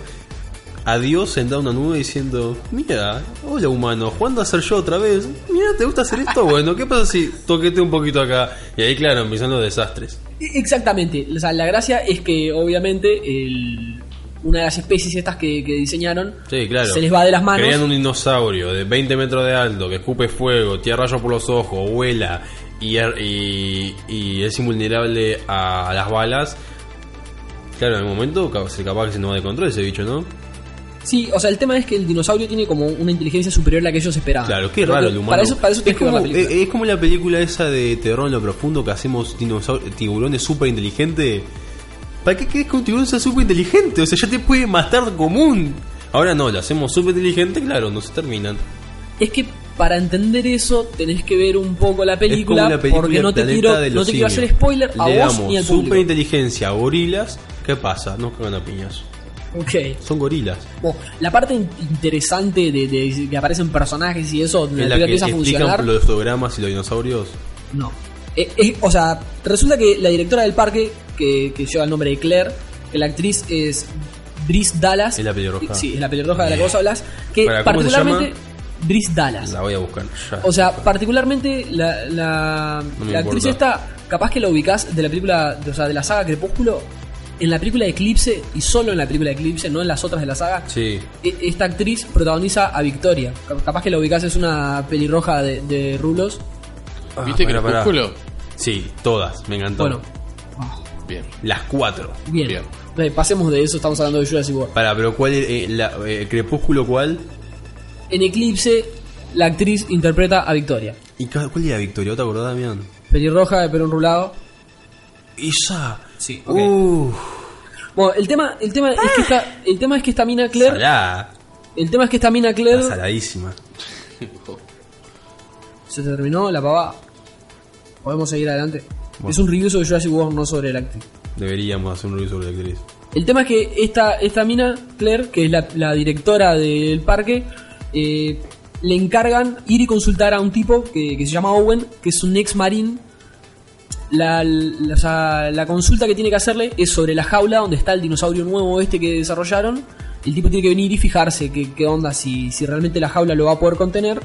A Dios sentado en una nube diciendo, mira, hola humano, ¿cuándo a ser yo otra vez? Mira, ¿te gusta hacer esto? Bueno, ¿qué pasa si toquete un poquito acá? Y ahí, claro, empiezan los desastres. E- Exactamente. O sea, la gracia es que obviamente el- una de las especies estas que, que diseñaron Sí, claro. se les va de las manos. Crean un dinosaurio de 20 metros de alto que escupe fuego, tira rayos por los ojos, vuela y, er- y, y es invulnerable a las balas. Claro, en el momento ca- se capaz que se nos va de control ese bicho, ¿no? Sí, o sea, el tema es que el dinosaurio tiene como una inteligencia superior a la que ellos esperaban. Claro, qué raro el humano. Para eso, para eso es, tienes que ver como, la película. eh, es como la película esa de terror en lo profundo que hacemos tiburones súper inteligentes. ¿Para qué querés que un tiburón sea súper inteligente? O sea, ya te puede matar común. Ahora no, lo hacemos súper inteligente, claro, no se terminan. Es que para entender eso tenés que ver un poco la película, la porque no te quiero, no te quiero hacer spoiler a Le vos damos ni al super inteligencia gorilas. ¿Qué pasa? Nos cagan a piñas. Ok. Son gorilas. Bueno, la parte in- interesante de, de que aparecen personajes y eso, Es la la que empieza a funcionar, los fotogramas y los dinosaurios. no. Eh, eh, o sea, resulta que la directora del parque, que, que lleva el nombre de Claire, que la actriz es Brice Dallas. Es la pelirroja. Sí, es la pelirroja de la que vos hablas. Que Para, ¿cómo se particularmente. llama? Brice Dallas. La voy a buscar. ya. O sea, particularmente la, la, No me la actriz esta, capaz que la ubicás de la película, o sea, de la saga Crepúsculo, en la película Eclipse, y solo en la película Eclipse, no en las otras de la saga, Sí. e- esta actriz protagoniza a Victoria. Cap- Capaz que la ubicás, es una pelirroja de, de rulos. ¿Viste Ah, pará. Crepúsculo? Sí, todas. Me encantó. Bueno, Bien. Las cuatro. bien. Bien. Pasemos de eso, estamos hablando de Jurassic World. Para, pero ¿cuál es eh, la, eh, Crepúsculo cuál? En Eclipse, la actriz interpreta a Victoria. ¿Y cuál era Victoria? ¿Te acordás, Damián? Pelirroja de pelo enrulado. Esa. Sí, Bueno, el tema, el tema es que esta, el tema es que esta mina Claire, salada. el tema es que esta mina Claire Está saladísima. Se terminó la pava. Podemos seguir adelante. Bueno. Es un review sobre Jurassic World, no sobre el actriz. Deberíamos hacer un review sobre la actriz. El tema es que esta, esta mina, Claire, que es la, la directora del parque, eh, le encargan ir y consultar a un tipo que, que se llama Owen, que es un ex marín. La, la- o sea, la consulta que tiene que hacerle es sobre la jaula donde está el dinosaurio nuevo este que desarrollaron. El tipo tiene que venir y fijarse qué, qué onda, si, si realmente la jaula lo va a poder contener.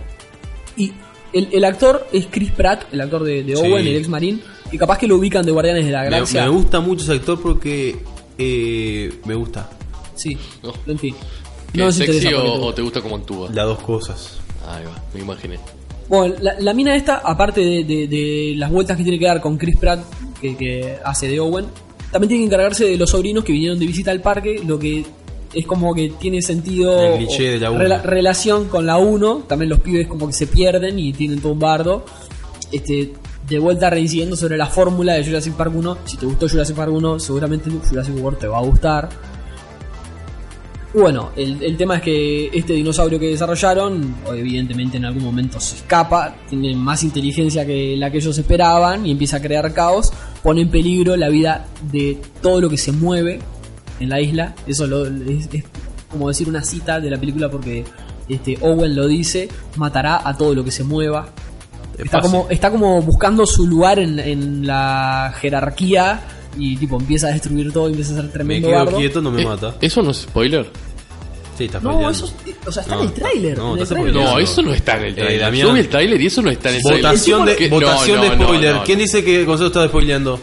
Y el, el actor es Chris Pratt, el actor de, de Sí. Owen, el ex marín, que capaz que lo ubican de Guardianes de la Galaxia. me gusta mucho ese actor porque eh, me gusta Sí, No. en fin. ¿Qué, No nos ¿Sexy o, o te gusta cómo actúa? las dos cosas. Ahí va, me imaginé. Bueno, la, la mina esta, aparte de, de- de las vueltas que tiene que dar con Chris Pratt, que, que hace de Owen, también tiene que encargarse de los sobrinos que vinieron de visita al parque, lo que es como que tiene sentido El cliché de la rela- relación con la 1, también los pibes como que se pierden y tienen todo un bardo. Este, de vuelta reincidiendo sobre la fórmula de Jurassic Park 1. Si te gustó Jurassic Park 1, seguramente Jurassic World te va a gustar. Bueno, el, el tema es que este dinosaurio que desarrollaron, evidentemente en algún momento se escapa, tiene más inteligencia que la que ellos esperaban y empieza a crear caos, pone en peligro la vida de todo lo que se mueve en la isla. Eso lo- es, es como decir una cita de la película porque este Owen lo dice, matará a todo lo que se mueva. Es Está fácil. como, está como buscando su lugar en, en la jerarquía y tipo empieza a destruir todo y empieza a ser Me tremendo quedo bardo. quieto, no me Eh, mata. ¿Eso no es spoiler? Sí, está No, eso es- eh, o sea, está No, en el tráiler. no, tráiler. No, eso no está en el Eh, trailer. Damián. Yo vi el trailer y eso no está en el trailer. Votación de, Que- votación no, de no, no, spoiler. no. ¿Quién dice que Gonzalo está spoileando?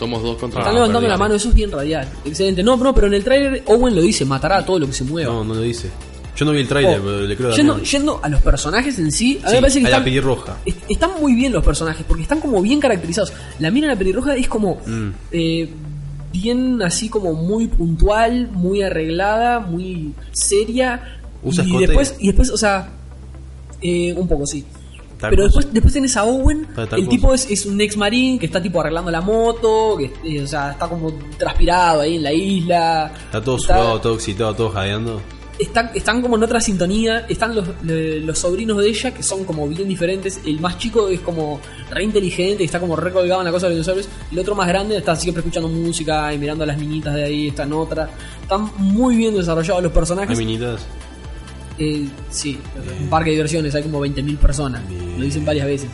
Somos dos contra Están Ah, levantando la mano, eso es bien radial. Excelente. No, no, pero en el tráiler Owen lo dice, matará a todo lo que se mueva. No, no lo dice. Yo no vi el trailer, Oh, pero le creo a yendo, Damián. yendo a los personajes en sí, a mí Sí, me parece que a la pelirroja. est- están muy bien los personajes, porque están como bien caracterizados. La mina de la pelirroja es como Mm. eh, bien así como muy puntual, muy arreglada, muy seria. ¿Usa y escote? después, y después, o sea, eh, un poco sí. Tal Pero después, después tenés a Owen, tal el cosa. tipo es, es un ex marín que está tipo arreglando la moto, que eh, o sea, está como transpirado ahí en la isla. Está todo sudado, todo excitado, todo jadeando. Están, están como en otra sintonía. Están los, los sobrinos de ella que son como bien diferentes. El más chico es como re inteligente, está como re colgado en la cosa de los dinosaurios. El otro más grande está siempre escuchando música y mirando a las minitas de ahí, está en otra. Están muy bien desarrollados los Hay personajes. minitas. Eh, sí, un parque de diversiones, hay como 20.000 personas. Bien. Lo dicen varias veces.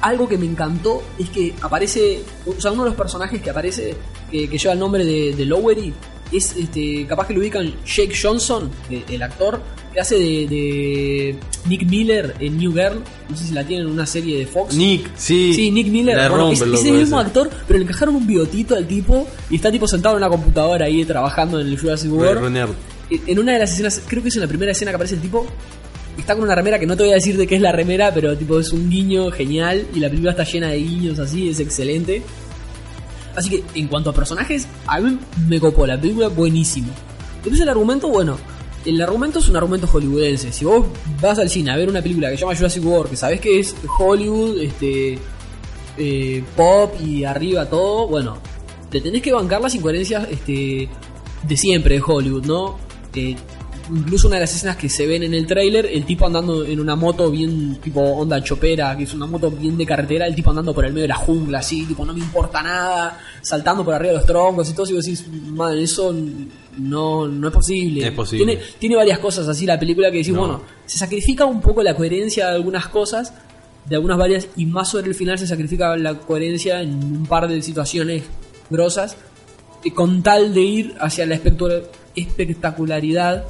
Algo que me encantó es que aparece, o sea, uno de los personajes que aparece, que, que lleva el nombre de, de Lowery, es este, capaz que lo ubican Jake Johnson, el actor, que hace de, de Nick Miller en New Girl, no sé si la tienen en una serie de Fox. Nick, sí. Sí, Nick Miller. La Bueno, rompe, es, el mismo ese. actor, pero le encajaron un biotito al tipo y está tipo sentado en una computadora ahí trabajando en el Jurassic World. En una de las escenas, creo que es en la primera escena que aparece el tipo, está con una remera que no te voy a decir de qué es la remera, pero tipo es un guiño genial y la película está llena de guiños así, es excelente. Así que en cuanto a personajes, a mí me copó la película, buenísimo. Después el argumento, bueno, el argumento es un argumento hollywoodense. Si vos vas al cine a ver una película que se llama Jurassic World, que sabés que es Hollywood, este eh, pop y arriba todo, bueno, te tenés que bancar las incoherencias este, de siempre de Hollywood, ¿no? Eh, incluso una de las escenas que se ven en el tráiler, el tipo andando en una moto bien tipo onda chopera, que es una moto bien de carretera, el tipo andando por el medio de la jungla, así, tipo no me importa nada, saltando por arriba de los troncos y todo, y vos decís, madre, eso no, no es posible. Es posible. Tiene, tiene varias cosas así la película que decís, No. bueno, se sacrifica un poco la coherencia de algunas cosas, de algunas varias, y más sobre el final se sacrifica la coherencia en un par de situaciones grosas, con tal de ir hacia la espectu- espectacularidad.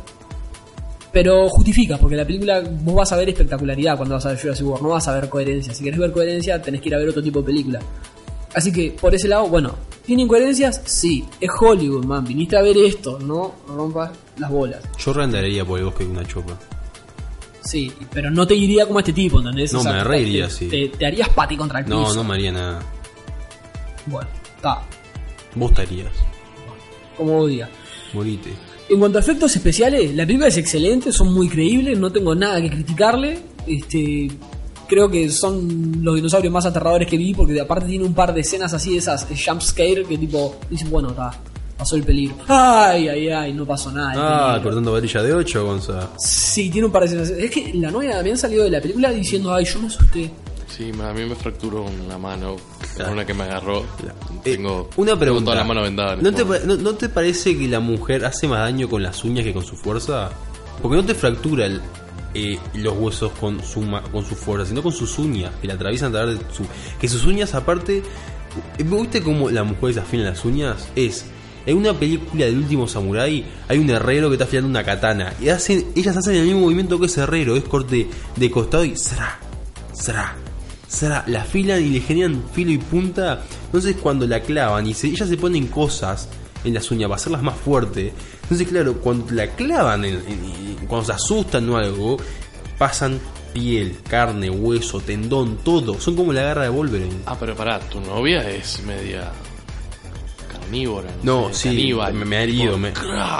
Pero justifica, porque la película vos vas a ver espectacularidad cuando vas a ver Jurassic World, no vas a ver coherencia. Si querés ver coherencia, tenés que ir a ver otro tipo de película. Así que, por ese lado, bueno, ¿tiene incoherencias? Sí, es Hollywood, man. Viniste a ver esto, no rompas las bolas. Yo reandaría por el bosque con una chopa. Sí, pero no te iría como este tipo, ¿entendés? No, me reiría, te, sí. Te, te harías pati contra el piso. No, no me haría nada. Bueno, está, Vos estarías. como vos digas. Morite. En cuanto a efectos especiales, la película es excelente, son muy creíbles, no tengo nada que criticarle. Este, creo que son los dinosaurios más aterradores que vi, porque aparte tiene un par de escenas así, de esas jump scare, que tipo, dicen, bueno, está, pasó el peligro. Ay, ay, ay, no pasó nada. el Ah, cortando varilla de 8, Gonza. Sí, tiene un par de escenas. Es que la novia también salió de la película diciendo, ay, yo me asusté. Sí, a mí me fracturó una mano. Claro. Una que me agarró. Eh, Tengo, una tengo pregunta. toda la mano vendada. en ¿No te, momento. pa- no, no te parece que la mujer hace más daño con las uñas que con su fuerza? Porque no te fractura el- eh, los huesos con su, con su fuerza, sino con sus uñas, que la atraviesan a través de su... Que sus uñas aparte... eh, ¿Me viste cómo la mujer se afina las uñas? Es... En una película del último samurái hay un herrero que está afilando una katana. Y hacen, ellas hacen el mismo movimiento que ese herrero. Es corte de costado y... ¡zra! ¡zra! ¡Zra! La afilan y le generan filo y punta. Entonces cuando la clavan y se, ellas se ponen cosas en las uñas para hacerlas más fuertes. Entonces claro, cuando la clavan, en- en- cuando se asustan o algo, pasan piel, carne, hueso, tendón, todo. Son como la garra de Wolverine. Ah, pero pará, tu novia es media carnívora. No, sí, caníbal. me, me ha herido. Me,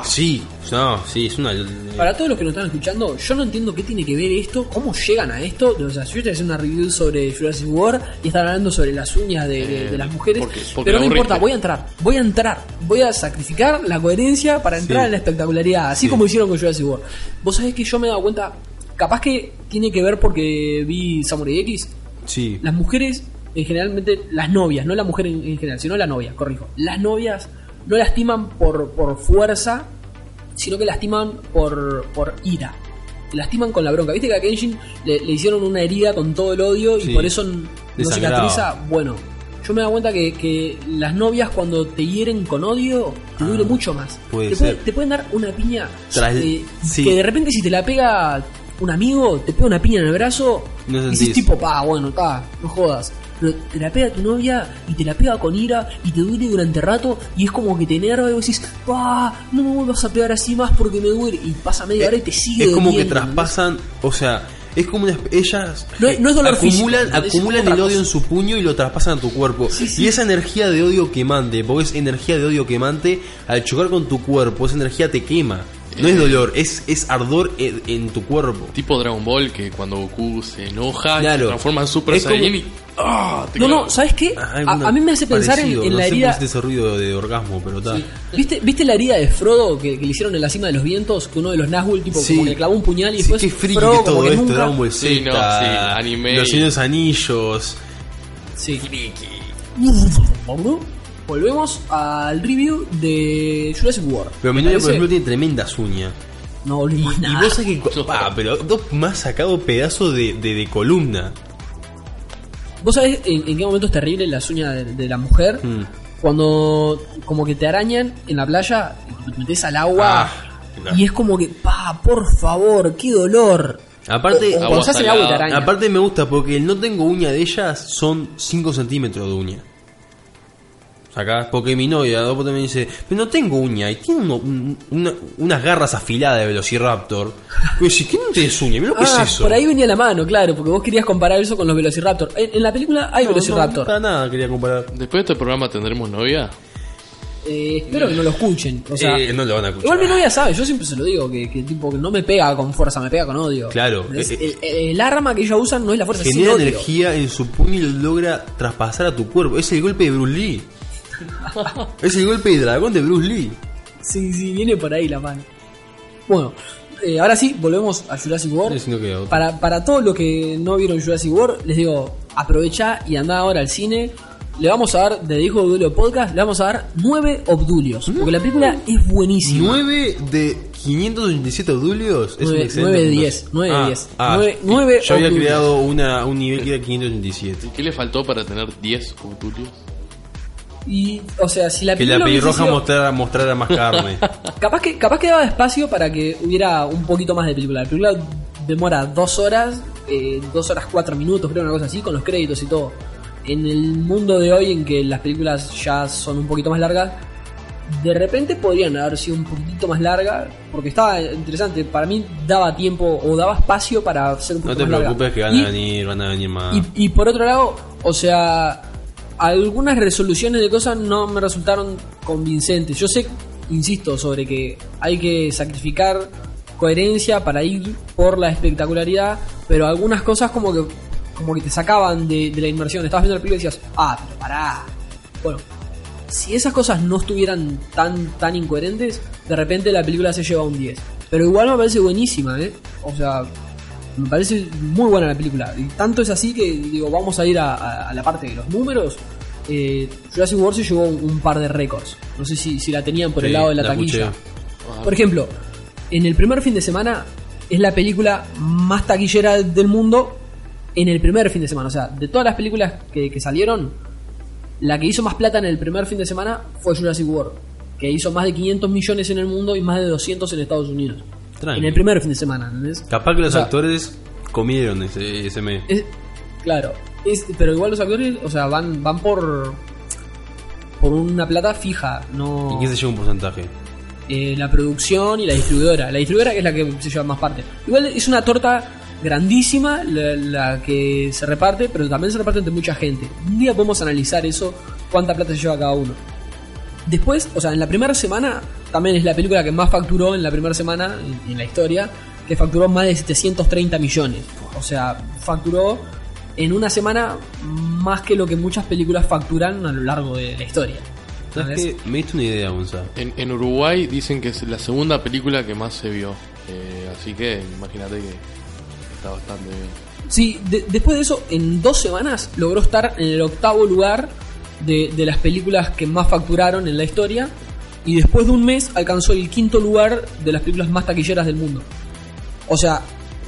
sí, no, sí, es una... Para todos los que nos están escuchando, yo no entiendo qué tiene que ver esto, cómo llegan a esto. O sea, si yo estoy haciendo una review sobre Jurassic World y están hablando sobre las uñas de, de- Eh, de las mujeres, porque- porque pero no importa, voy a entrar, voy a entrar, voy a sacrificar la coherencia para entrar Sí. en la espectacularidad, así Sí. como hicieron con Jurassic World. Vos sabés que yo me he dado cuenta, capaz que tiene que ver porque vi Samurai X, Sí, las mujeres, en generalmente, las novias, no la mujer en, en general, sino la novia, corrijo. Las novias no lastiman por, por fuerza, sino que lastiman por, por ira. Lastiman con la bronca. ¿Viste que a Kenshin le, le hicieron una herida con todo el odio y Sí. por eso no cicatriza? Bueno, yo me he dado cuenta que, que las novias cuando te hieren con odio, te duele mucho más. Ah, puede te, pueden dar una piña eh, sí. que de repente si te la pega un amigo, te pega una piña en el brazo, No y dices tipo, pa, bueno, pa, no jodas. Pero te la pega tu novia y te la pega con ira y te duele durante rato y es como que te enerva y vos decís, pa, no me vuelvas a pegar así más porque me duele. Y pasa media hora y te sigue es como que traspasan, o sea, es como una, ellas No no es dolor acumulan, físico, acumulan el odio en su puño y lo traspasan a tu cuerpo. Sí, sí. Y esa energía de odio quemante, porque es energía de odio quemante, al chocar con tu cuerpo, esa energía te quema. No es dolor, es, es ardor en, en tu cuerpo. Tipo Dragon Ball, que cuando Goku se enoja, Claro. se transforma en Super Es como- Saiyan y. ¡Ah! No, no, ¿sabes qué? Ah, A, a mí me hace pensar en, parecido, en no la sé por herida. hiciste ese ruido de orgasmo, pero está. ¿Viste, ¿Viste la herida de Frodo que, que le hicieron en la cima de los vientos? Que uno de los Nazgûl, tipo, Sí. como que le clavó un puñal y Sí, después. qué friki Frodo que como todo que esto, nunca- Dragon Ball Z, Sí, no, sí, anime. Los Señores Anillos. Sí. Volvemos al review de Jurassic World. Pero mi ¿Te novia, por ejemplo, tiene tremendas uñas. No Y nada. vos sabés que. Ah, pero dos más sacado pedazo de, de, de columna. ¿Vos sabés en, en qué momento es terrible las uñas de, de la mujer? Mm. Cuando como que te arañan en la playa, y te metes al agua Ah, claro. y es como que, pa, por favor, qué dolor. Aparte, O- o Agua cuando estás en el agua y te salada. arañan. aparte me gusta porque el no tengo uña de ellas son 5 centímetros de uña. Porque mi novia después también dice, pero no tengo uña y tiene uno- un- una- unas garras afiladas de Velociraptor. Pues si, ¿qué no tienes uña? Mira lo que Ah, es eso. por ahí venía la mano, claro, porque vos querías comparar eso con los Velociraptor. En, en la película hay No, Velociraptor. No, para nada quería comparar. Después de este programa tendremos novia. Eh, espero que no lo escuchen. O sea, Eh, no lo van a escuchar. igual mi novia sabe, yo siempre se lo digo, que, que tipo que no me pega con fuerza, me pega con odio. Claro, Es- eh, el, el arma que ellos usan no es la fuerza, es Genera odio. energía en su puño y lo logra traspasar a tu cuerpo. Es el golpe de Bruce Lee. es el golpe de dragón de Bruce Lee. Sí, sí, viene por ahí la mano. Bueno, eh, ahora sí, volvemos a Jurassic World. Ese no queda. Para, para todos los que no vieron Jurassic World, les digo, aprovecha y anda ahora al cine. Le vamos a dar, de Hijo Obdulio Podcast, le vamos a dar nueve obdulios. Porque la película es buenísima. 9 de 587 obdulios es un Nueve- excelente nueve de puntaje. 10, nueve de Ah, 10. ah, Nueve- nueve yo había obdulios. creado una, un nivel que era 587. ¿Y qué le faltó para tener 10 Obdulios? Y, o sea, si la Que la pelirroja mostrara, mostrara más carne. Capaz que, capaz que daba espacio para que hubiera un poquito más de película. La película demora dos horas, eh, dos horas cuatro minutos, creo, una cosa así, con los créditos y todo. En el mundo de hoy, en que las películas ya son un poquito más largas, de repente podrían haber sido un poquitito más largas, porque estaba interesante. Para mí daba tiempo o daba espacio para hacer un No poquito te más larga. preocupes que van Y- a venir, van a venir más. y, y por otro lado, o sea, algunas resoluciones de cosas no me resultaron convincentes. Yo sé, insisto, sobre que hay que sacrificar coherencia para ir por la espectacularidad, pero algunas cosas como que como que te sacaban de, de la inmersión. Estabas viendo la película y decías, ah, pero pará. Bueno, si esas cosas no estuvieran tan, tan incoherentes, de repente la película se lleva un 10. Pero igual me parece buenísima, ¿eh? O sea, me parece muy buena la película. Y tanto es así que, digo, vamos a ir a, a- a la parte de los números. Eh, Jurassic World se llevó un, un par de récords. No sé si, si la tenían por el lado de la, la taquilla. escuché. Por ejemplo, en el primer fin de semana es la película más taquillera del mundo en el primer fin de semana. O sea, de todas las películas que, que salieron, la que hizo más plata en el primer fin de semana fue Jurassic World, que hizo más de 500 millones en el mundo y más de 200 en Estados Unidos. Tranqui. En el primer fin de semana, ¿entendés? Capaz que los O sea, actores comieron ese, ese mes. es- claro, es- pero igual los actores, o sea, van, van por por una plata fija, no ¿Y quién se lleva un porcentaje? eh, la producción y la distribuidora. La distribuidora que es la que se lleva más parte. Igual es una torta grandísima la, la que se reparte, pero también se reparte entre mucha gente. Un día podemos analizar eso, cuánta plata se lleva cada uno. Después, o sea, en la primera semana, también es la película que más facturó en la primera semana en, en la historia, que facturó más de 730 millones. O sea, facturó en una semana más que lo que muchas películas facturan a lo largo de la historia. ¿Sabes qué? Me diste una idea, Gonzalo. En, en Uruguay dicen que es la segunda película que más se vio. Eh, así que imagínate que está bastante bien. Sí, de- después de eso, en dos semanas logró estar en el octavo lugar de, de las películas que más facturaron en la historia. Y después de un mes alcanzó el quinto lugar de las películas más taquilleras del mundo. O sea,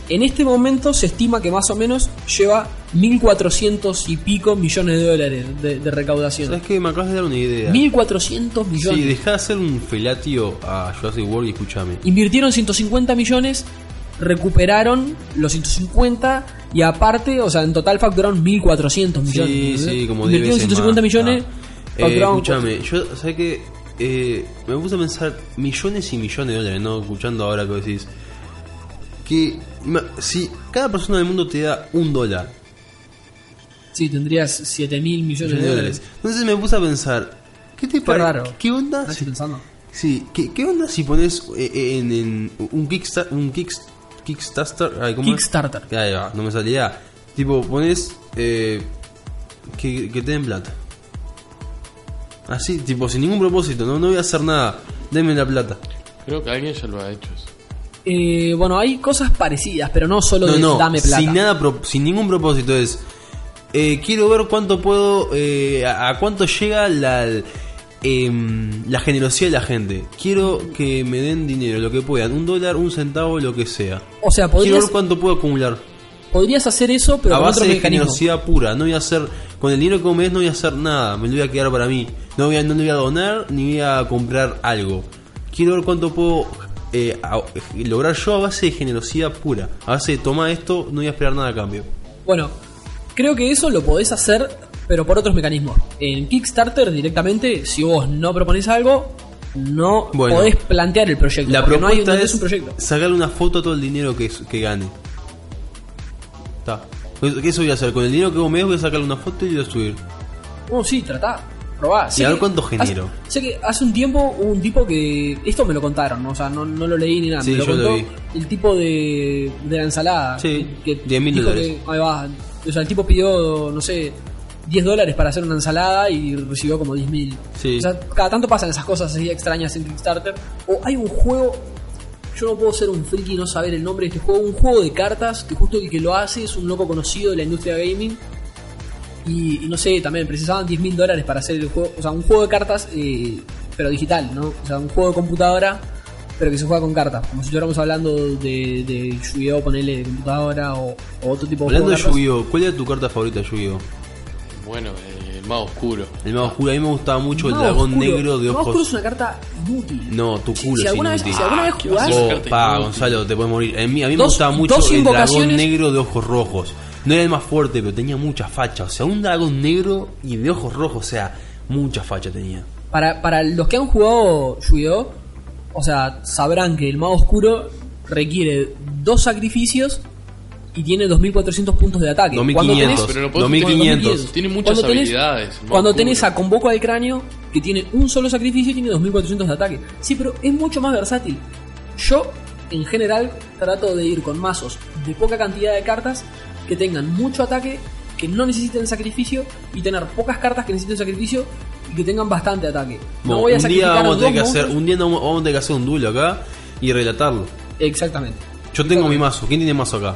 en este momento se estima que más o menos lleva 1.400 y pico millones de dólares de, de recaudación. ¿Sabes qué? Me acabas de dar una idea. 1.400 millones. Sí, dejá de hacer un felatio a Jurassic World y escúchame. Invirtieron 150 millones, recuperaron los 150 y aparte, o sea, en total facturaron 1.400 millones. Sí, sí, como 10 Invirtieron veces 150 más. millones, Ah. Eh, escúchame, yo, ¿sabes qué? Eh, me puse a pensar millones y millones de dólares, ¿no? Escuchando ahora que decís. Que si cada persona del mundo te da un dólar, Sí, tendrías 7 mil millones de dólares. Entonces me puse a pensar, ¿qué te parece? ¿Qué onda? Sí, ¿qué, qué onda si pones eh, en, en un Kickstarter, un Kickstarter, ay, ¿cómo es? Kickstarter. Ahí va, no me salía. Tipo, pones eh, que, que te den plata. Así, tipo, sin ningún propósito, no, no voy a hacer nada, denme la plata. Creo que alguien ya lo ha hecho eso. Eh, bueno, hay cosas parecidas, pero no solo No, de no, dame plata. sin nada, pro- sin ningún propósito es. eh, quiero ver cuánto puedo, eh, a, a cuánto llega la, em, la generosidad de la gente. Quiero que me den dinero, lo que puedan, un dólar, un centavo, lo que sea. O sea, Quiero ver cuánto puedo acumular. podrías hacer eso, pero a con base otro de mecanismo. generosidad pura. No voy a hacer, con el dinero que me des no voy a hacer nada, me lo voy a quedar para mí. No voy a, no le voy a donar ni voy a comprar algo. Quiero ver cuánto puedo eh, a- lograr yo a base de generosidad pura. A base de toma esto, no voy a esperar nada a cambio. Bueno, creo que eso lo podés hacer, pero por otros mecanismos. En Kickstarter directamente, si vos no propones algo, no Bueno. podés plantear el proyecto. La porque no, hay, propuesta no es es un proyecto. sacarle una foto a todo el dinero que, que gane. Está. Pues, ¿Qué eso voy a hacer? Con el dinero que vos me des voy a sacarle una foto y lo voy a subir. Oh, sí, tratá. Probá. Sé a ver cuánto hace- genero. sé que hace un tiempo hubo un tipo que. Esto me lo contaron, ¿no? o sea, no, no lo leí ni nada. Sí, me lo yo lo contó vi. el tipo de, de la ensalada. Sí, que 10.000 dijo dólares. que- ahí va. O sea, el tipo pidió, no sé, 10 dólares para hacer una ensalada y recibió como 10.000. Sí. O sea, cada tanto pasan esas cosas así extrañas en Kickstarter. O hay un juego. Yo no puedo ser un friki y no saber el nombre de este juego. Un juego de cartas que justo el que lo hace es un loco conocido de la industria gaming. Y, y no sé, también precisaban 10 mil dólares para hacer el juego. O sea, un juego de cartas, eh, pero digital, ¿no? O sea, un juego de computadora, pero que se juega con cartas. Como si estuviéramos hablando de, de Yu-Gi-Oh! ponerle de computadora o, o otro tipo de Hablando de Yu-Gi-Oh! ¿Cuál era tu carta favorita de Yu-Gi-Oh? Bueno, eh, el mago oscuro. El mago oscuro, a mí me gustaba mucho el dragón Oscuro. negro de Mago Oscuro es ojos. una carta inútil. No, tu Si- culo si, es alguna vez, inútil. si alguna vez ¿qué jugás, pa, inútil. Gonzalo, te puedes morir. A mí, a mí me gustaba mucho el dragón negro de ojos rojos. No era el más fuerte, pero tenía mucha facha. O sea, un dragón negro y de ojos rojos, o sea, mucha facha tenía. Para, para los que han jugado Yu-Gi-Oh! O sea, sabrán que el mago oscuro requiere dos sacrificios y tiene 2400 puntos de ataque. 2500. Pero no podés- 2500. Tiene muchas Cuando tenés- habilidades, Cuando oscuro. tenés a Convoco al Cráneo, que tiene un solo sacrificio y tiene 2400 de ataque. Sí, pero es mucho más versátil. Yo, en general, trato de ir con mazos de poca cantidad de cartas que tengan mucho ataque, que no necesiten sacrificio y tener pocas cartas que necesiten sacrificio y que tengan bastante ataque. No voy a un día sacrificar vamos a tener que hacer, un día vamos a tener que hacer un duelo acá y relatarlo. Exactamente. Yo tengo mi mazo. ¿Quién tiene mazo acá?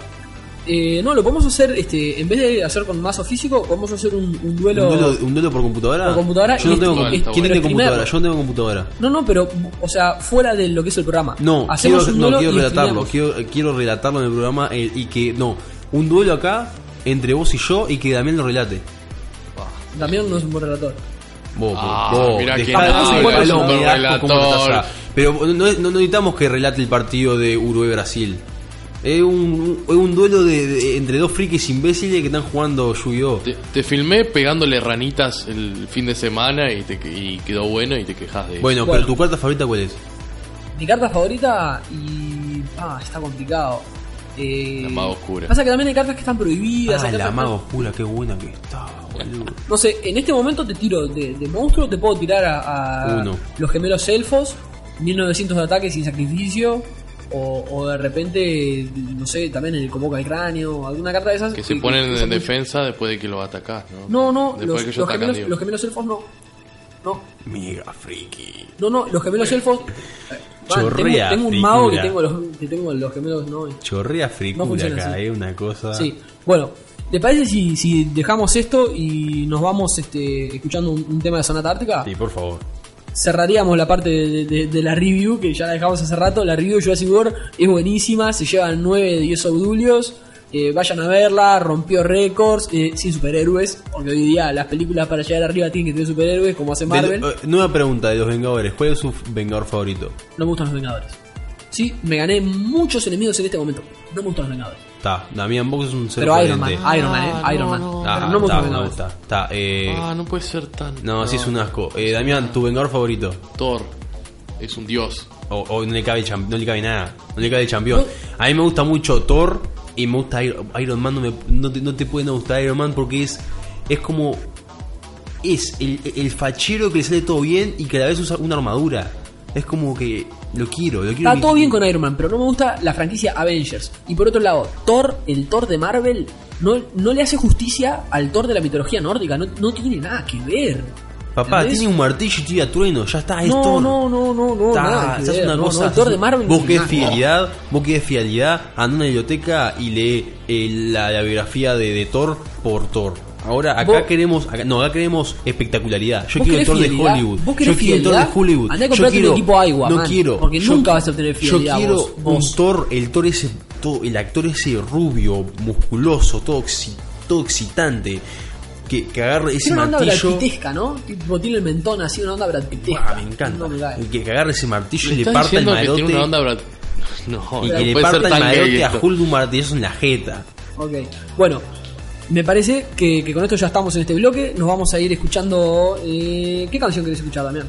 Eh, no, lo podemos hacer, este, en vez de hacer con mazo físico, podemos hacer un, un duelo. ¿Un duelo, un duelo por computadora? Por computadora Yo no tengo es- compu- es- ¿Quién tiene computadora? Yo no tengo computadora. No, no, pero, o sea, fuera de lo que es el programa. No, hacemos quiero, un no, duelo quiero y relatarlo. Quiero, quiero relatarlo en el programa eh, y que. No, un duelo acá entre vos y yo y que Damián lo relate. Damián no es un buen relator. Vos, Ah, vos, mirá dejá quién de habla, decir, es un "Palo, me da relator". asco cómo lo tratás". Pero no, no- no necesitamos que relate el partido de Uruguay-Brasil. Es un, es un duelo de, de- entre dos frikis imbéciles que están jugando Yu-Gi-Oh! Te, te filmé pegándole ranitas el fin de semana y, te, y quedó bueno y te quejas de Bueno, Bueno. pero tu carta favorita cuál es? Mi carta favorita y. Ah, está complicado. Eh, La maga oscura. Pasa que también hay cartas que están prohibidas. Ah, la maga oscura, qué buena que está, boludo. No sé, en este momento te tiro de, de monstruo, te puedo tirar a, a Uno. los gemelos elfos, 1900 de ataque sin sacrificio. O, o de repente, no sé, también el convoca al cráneo, alguna carta de esas. Que se ponen en defensa después de que lo atacás, ¿no? No, no, Después los, que los gemelos, los elfos no. No, Mega friki. no, no, los gemelos elfos. eh, Chorrea, tengo, tengo un mago que tengo, los, que tengo los gemelos, no. Chorrea No fricura funciona acá, así. eh, una cosa. Sí, bueno, ¿te parece si, si dejamos esto y nos vamos este, escuchando un, un tema de Sonata Ártica? Sí, por favor. Cerraríamos la parte de, de- de la review, que ya la dejamos hace rato. La review de Jurassic World es buenísima, se llevan 9 de 10 audulios. Eh, vayan a verla, rompió récords, eh, sin superhéroes, porque hoy día las películas para llegar arriba tienen que tener superhéroes, como hace De- Marvel. eh, nueva pregunta de los Vengadores. ¿Cuál es su Vengador favorito? No me gustan los Vengadores. Sí, me gané muchos enemigos en este momento. No me gustan los Vengadores. Está, Damián Box es un ser Pero Iron Man, coherente. Iron Man, eh, Ah, Iron no, Man. no. Pero Ah, no me está, los no, está, está, eh, Ah, no puede ser tan. no, sí es un asco. Eh, Damián, tu Vengador favorito. Thor es un dios. O, o no, le cabe el cham- no le cabe nada. No le cabe el campeón. A mí me gusta mucho Thor y me gusta Iron, Iron Man. No, me- no te, no te puede no gustar Iron Man porque es, es como. Es el, el fachero que le sale todo bien y que a la vez usa una armadura. Es como que lo quiero, lo quiero. Está todo bien con Iron Man, pero no me gusta la franquicia Avengers. Y por otro lado, Thor, el Thor de Marvel, no, no le hace justicia al Thor de la mitología nórdica. No, no tiene nada que ver. Papá, ¿Entendés? tiene un martillo y tira trueno, ya está, es No, Thor. no, no, no, no. Está, nada que ver, una no, cosa. no, el Thor de Marvel. Vos fidelidad, vos fidelidad, anda a una biblioteca y lee eh, la, la biografía de, de Thor por Thor. Ahora acá Vos- queremos, acá- no, acá queremos espectacularidad. Yo ¿Vos quiero el querés Thor de fidelidad? Hollywood. ¿Vos Yo querés quiero el Thor de? Hollywood. Andá a Yo comprarte un quiero, equipo Aiwa, no man, quiero. porque Yo- nunca vas a obtener Yo fidelidad quiero vos, un vos. Thor, el Thor ese, todo- el actor ese rubio, musculoso, todo, exi- todo excitante. Que, que agarre ese Tiene una onda martillo. bradpitesca, ¿no? Tipo, tiene el mentón así, una onda bradpitesca. Buah, me encanta. No me cae. que, que agarre ese martillo y ¿Me le estás parta el diciendo que marote. tiene una onda Brad... No, y no que le puede parta el tan gay marote a esto. Hulk de un martillazo en la jeta. Ok, bueno, me parece que, que con esto ya estamos en este bloque. Nos vamos a ir escuchando. eh, ¿Qué canción querés escuchar, Damián?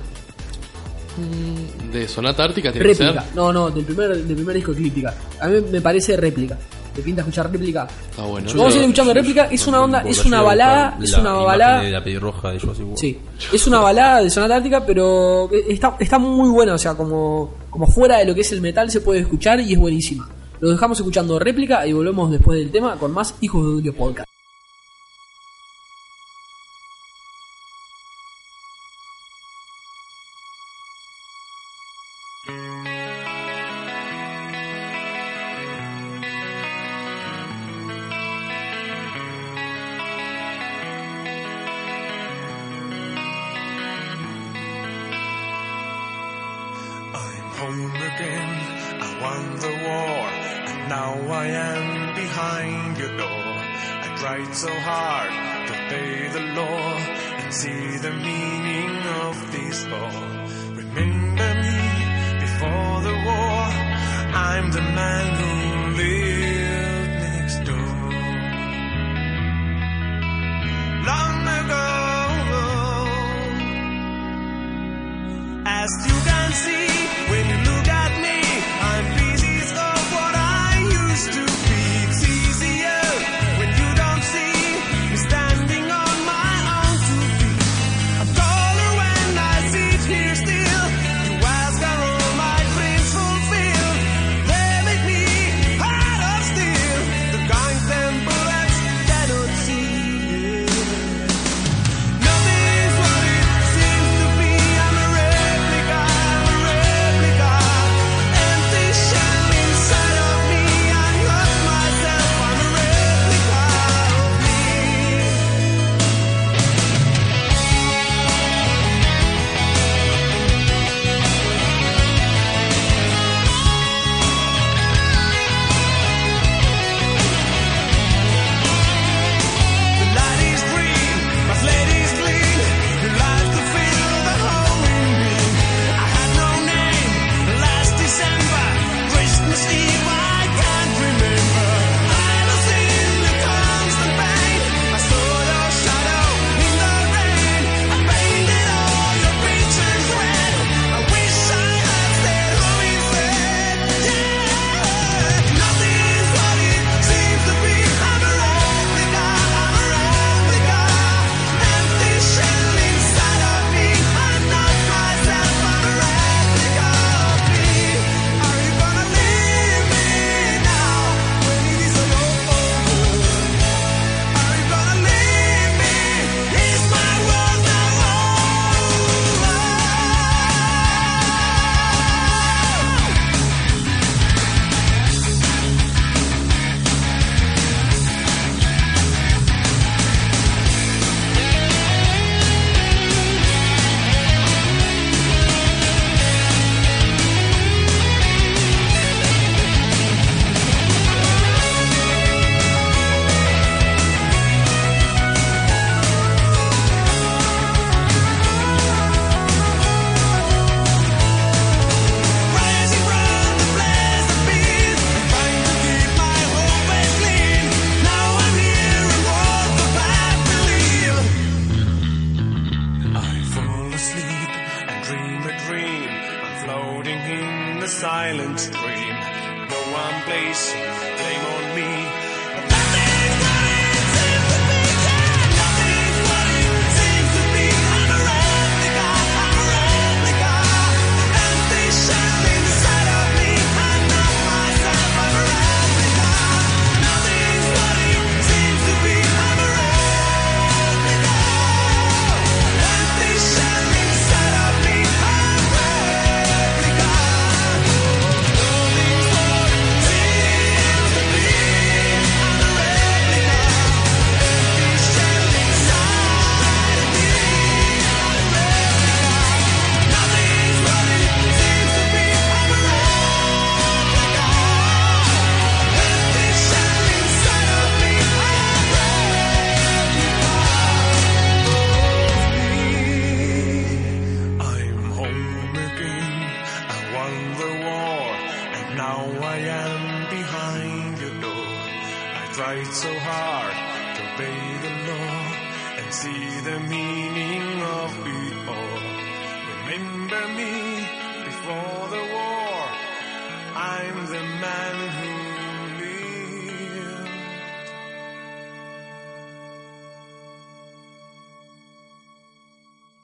De Sonata Ártica tiene que Réplica. ser. No, no, del primer, del primer disco de Eclíptica. A mí me parece réplica. ¿Te pinta escuchar réplica? Está bueno. Vamos a ir escuchando réplica. Es una onda, es una balada. Es una balada. De la pelirroja de. Sí, es una balada de Sonata Ártica, pero está, está muy buena, o sea, como, como fuera de lo que es el metal se puede escuchar y es buenísima. Lo dejamos escuchando réplica y volvemos después del tema con más Hijos de Julio Podcast.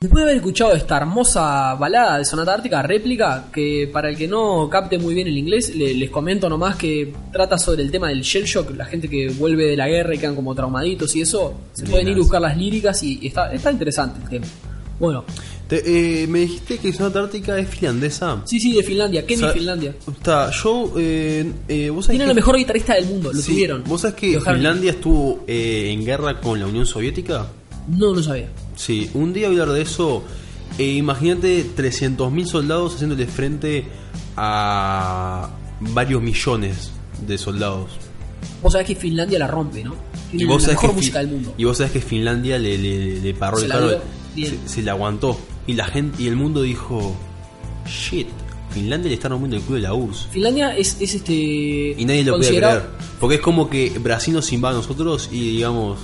Después de haber escuchado esta hermosa balada de Sonata Ártica, réplica, que para el que no capte muy bien el inglés, le- les comento nomás que trata sobre el tema del shell shock, la gente que vuelve de la guerra y quedan como traumaditos y eso, se pueden ir a buscar las líricas y, y está, está interesante el tema. Bueno, Te- eh, me dijiste que Zona Antártica es finlandesa. sí, sí, de Finlandia, Kenny O sea, Finlandia. Está, yo. Eh, eh, ¿vos que- la mejor guitarrista del mundo, lo Sí, tuvieron. ¿Vos sabés que Finlandia estuvo eh, en guerra con la Unión Soviética? No lo sabía. Sí, un día voy a hablar de eso. Eh, Imagínate 300.000 soldados haciéndole frente a varios millones de soldados. Vos sabés que Finlandia la rompe, ¿no? Y vos, la sabés mejor que música Fi- del mundo. y vos sabés que Finlandia le, le, le paró Se el bien. se, se le aguantó. Y la gente y el mundo dijo: Shit, Finlandia le está rompiendo el culo de la URSS. Finlandia es, es este. Y nadie lo puede creer. Porque es como que Brasil nos invade a nosotros y digamos.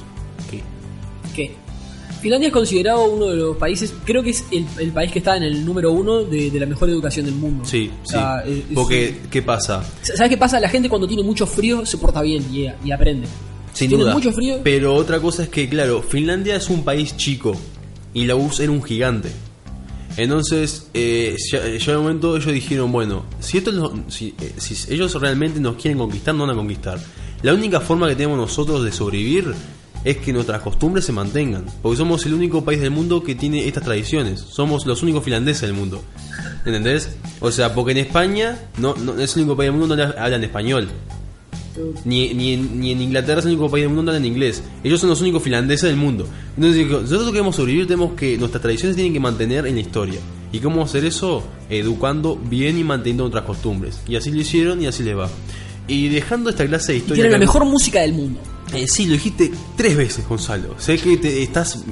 Finlandia es considerado uno de los países, creo que es el, el país que está en el número uno de, de la mejor educación del mundo. Sí, O sea, sí. es- Porque, ¿qué pasa? ¿Sabes qué pasa? La gente cuando tiene mucho frío se porta bien y, y aprende. Si Sin tiene duda. mucho frío, Pero otra cosa es que, claro, Finlandia es un país chico y la URSS era un gigante. Entonces, eh, ya, ya un momento ellos dijeron, bueno, si, esto lo- si, eh, si ellos realmente nos quieren conquistar, no van a conquistar. La única forma que tenemos nosotros de sobrevivir es que nuestras costumbres se mantengan. Porque somos el único país del mundo que tiene estas tradiciones. Somos los únicos finlandeses del mundo. ¿Entendés? O sea, porque en España no, no es el único país del mundo donde hablan español. Ni, ni, en, ni en Inglaterra es el único país del mundo donde hablan inglés. Ellos son los únicos finlandeses del mundo. Entonces, nosotros queremos sobrevivir, tenemos que. Nuestras tradiciones tienen que mantener en la historia. ¿Y cómo hacer eso? Educando bien y manteniendo nuestras costumbres. Y así lo hicieron y así les va. Y dejando esta clase de historia. tiene la mejor música del mundo. Eh, sí, lo dijiste tres veces, Gonzalo. Sé que te, estás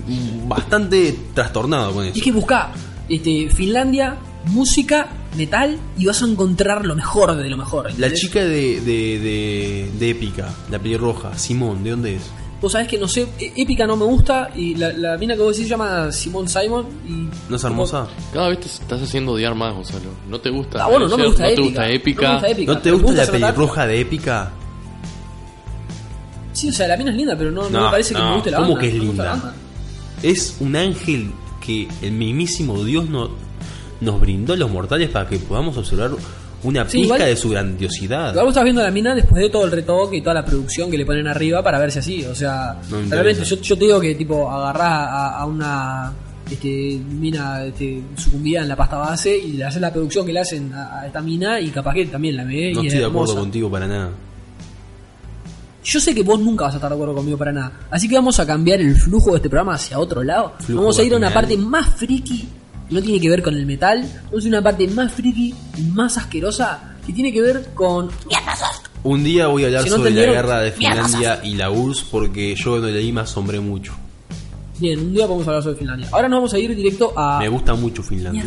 bastante trastornado con Y eso. es que busca este, Finlandia, música, metal y vas a encontrar lo mejor de lo mejor. La chica de, de, de, de Épica, la pelirroja, Simón, ¿de dónde es? Vos sabés que no sé, e- épica no me gusta y la, la mina que vos decís se llama Simone Simon y... ¿No es hermosa? Cada vez te estás haciendo odiar más, Gonzalo. ¿No te gusta? Ah, bueno, no me gusta ¿No te épica. gusta épica? No me gusta épica. ¿No te Me gusta la pelirroja de Épica? Sí, o sea, la mina es linda, pero no, me parece que me guste la ¿cómo banda. que es no me gusta la linda? banda. Es un ángel que el mismísimo Dios no- nos brindó a los mortales para que podamos observar una Sí, pizca igual- de su grandiosidad. Igual vos estás viendo la mina después de todo el retoque y toda la producción que le ponen arriba para verse así. O sea, No me realmente interesa. yo, yo te digo que tipo agarrás a, a una este, mina este, sucumbida en la pasta base y le haces la producción que le hacen a, a esta mina y capaz que también la ve no y es estoy de acuerdo hermosa. contigo para nada. Yo sé que vos nunca vas a estar de acuerdo conmigo para nada. Así que vamos a cambiar el flujo de este programa hacia otro lado. Flujo vamos a ir a una parte más friki. que No tiene que ver con el metal. Vamos a ir a una parte más friki más asquerosa. Que tiene que ver con. Un día voy a hablar Si no sobre la guerra de Finlandia y la URSS porque yo cuando leí me asombré mucho. Bien, un día vamos a hablar sobre Finlandia. Ahora nos vamos a ir directo a Me gusta mucho Finlandia.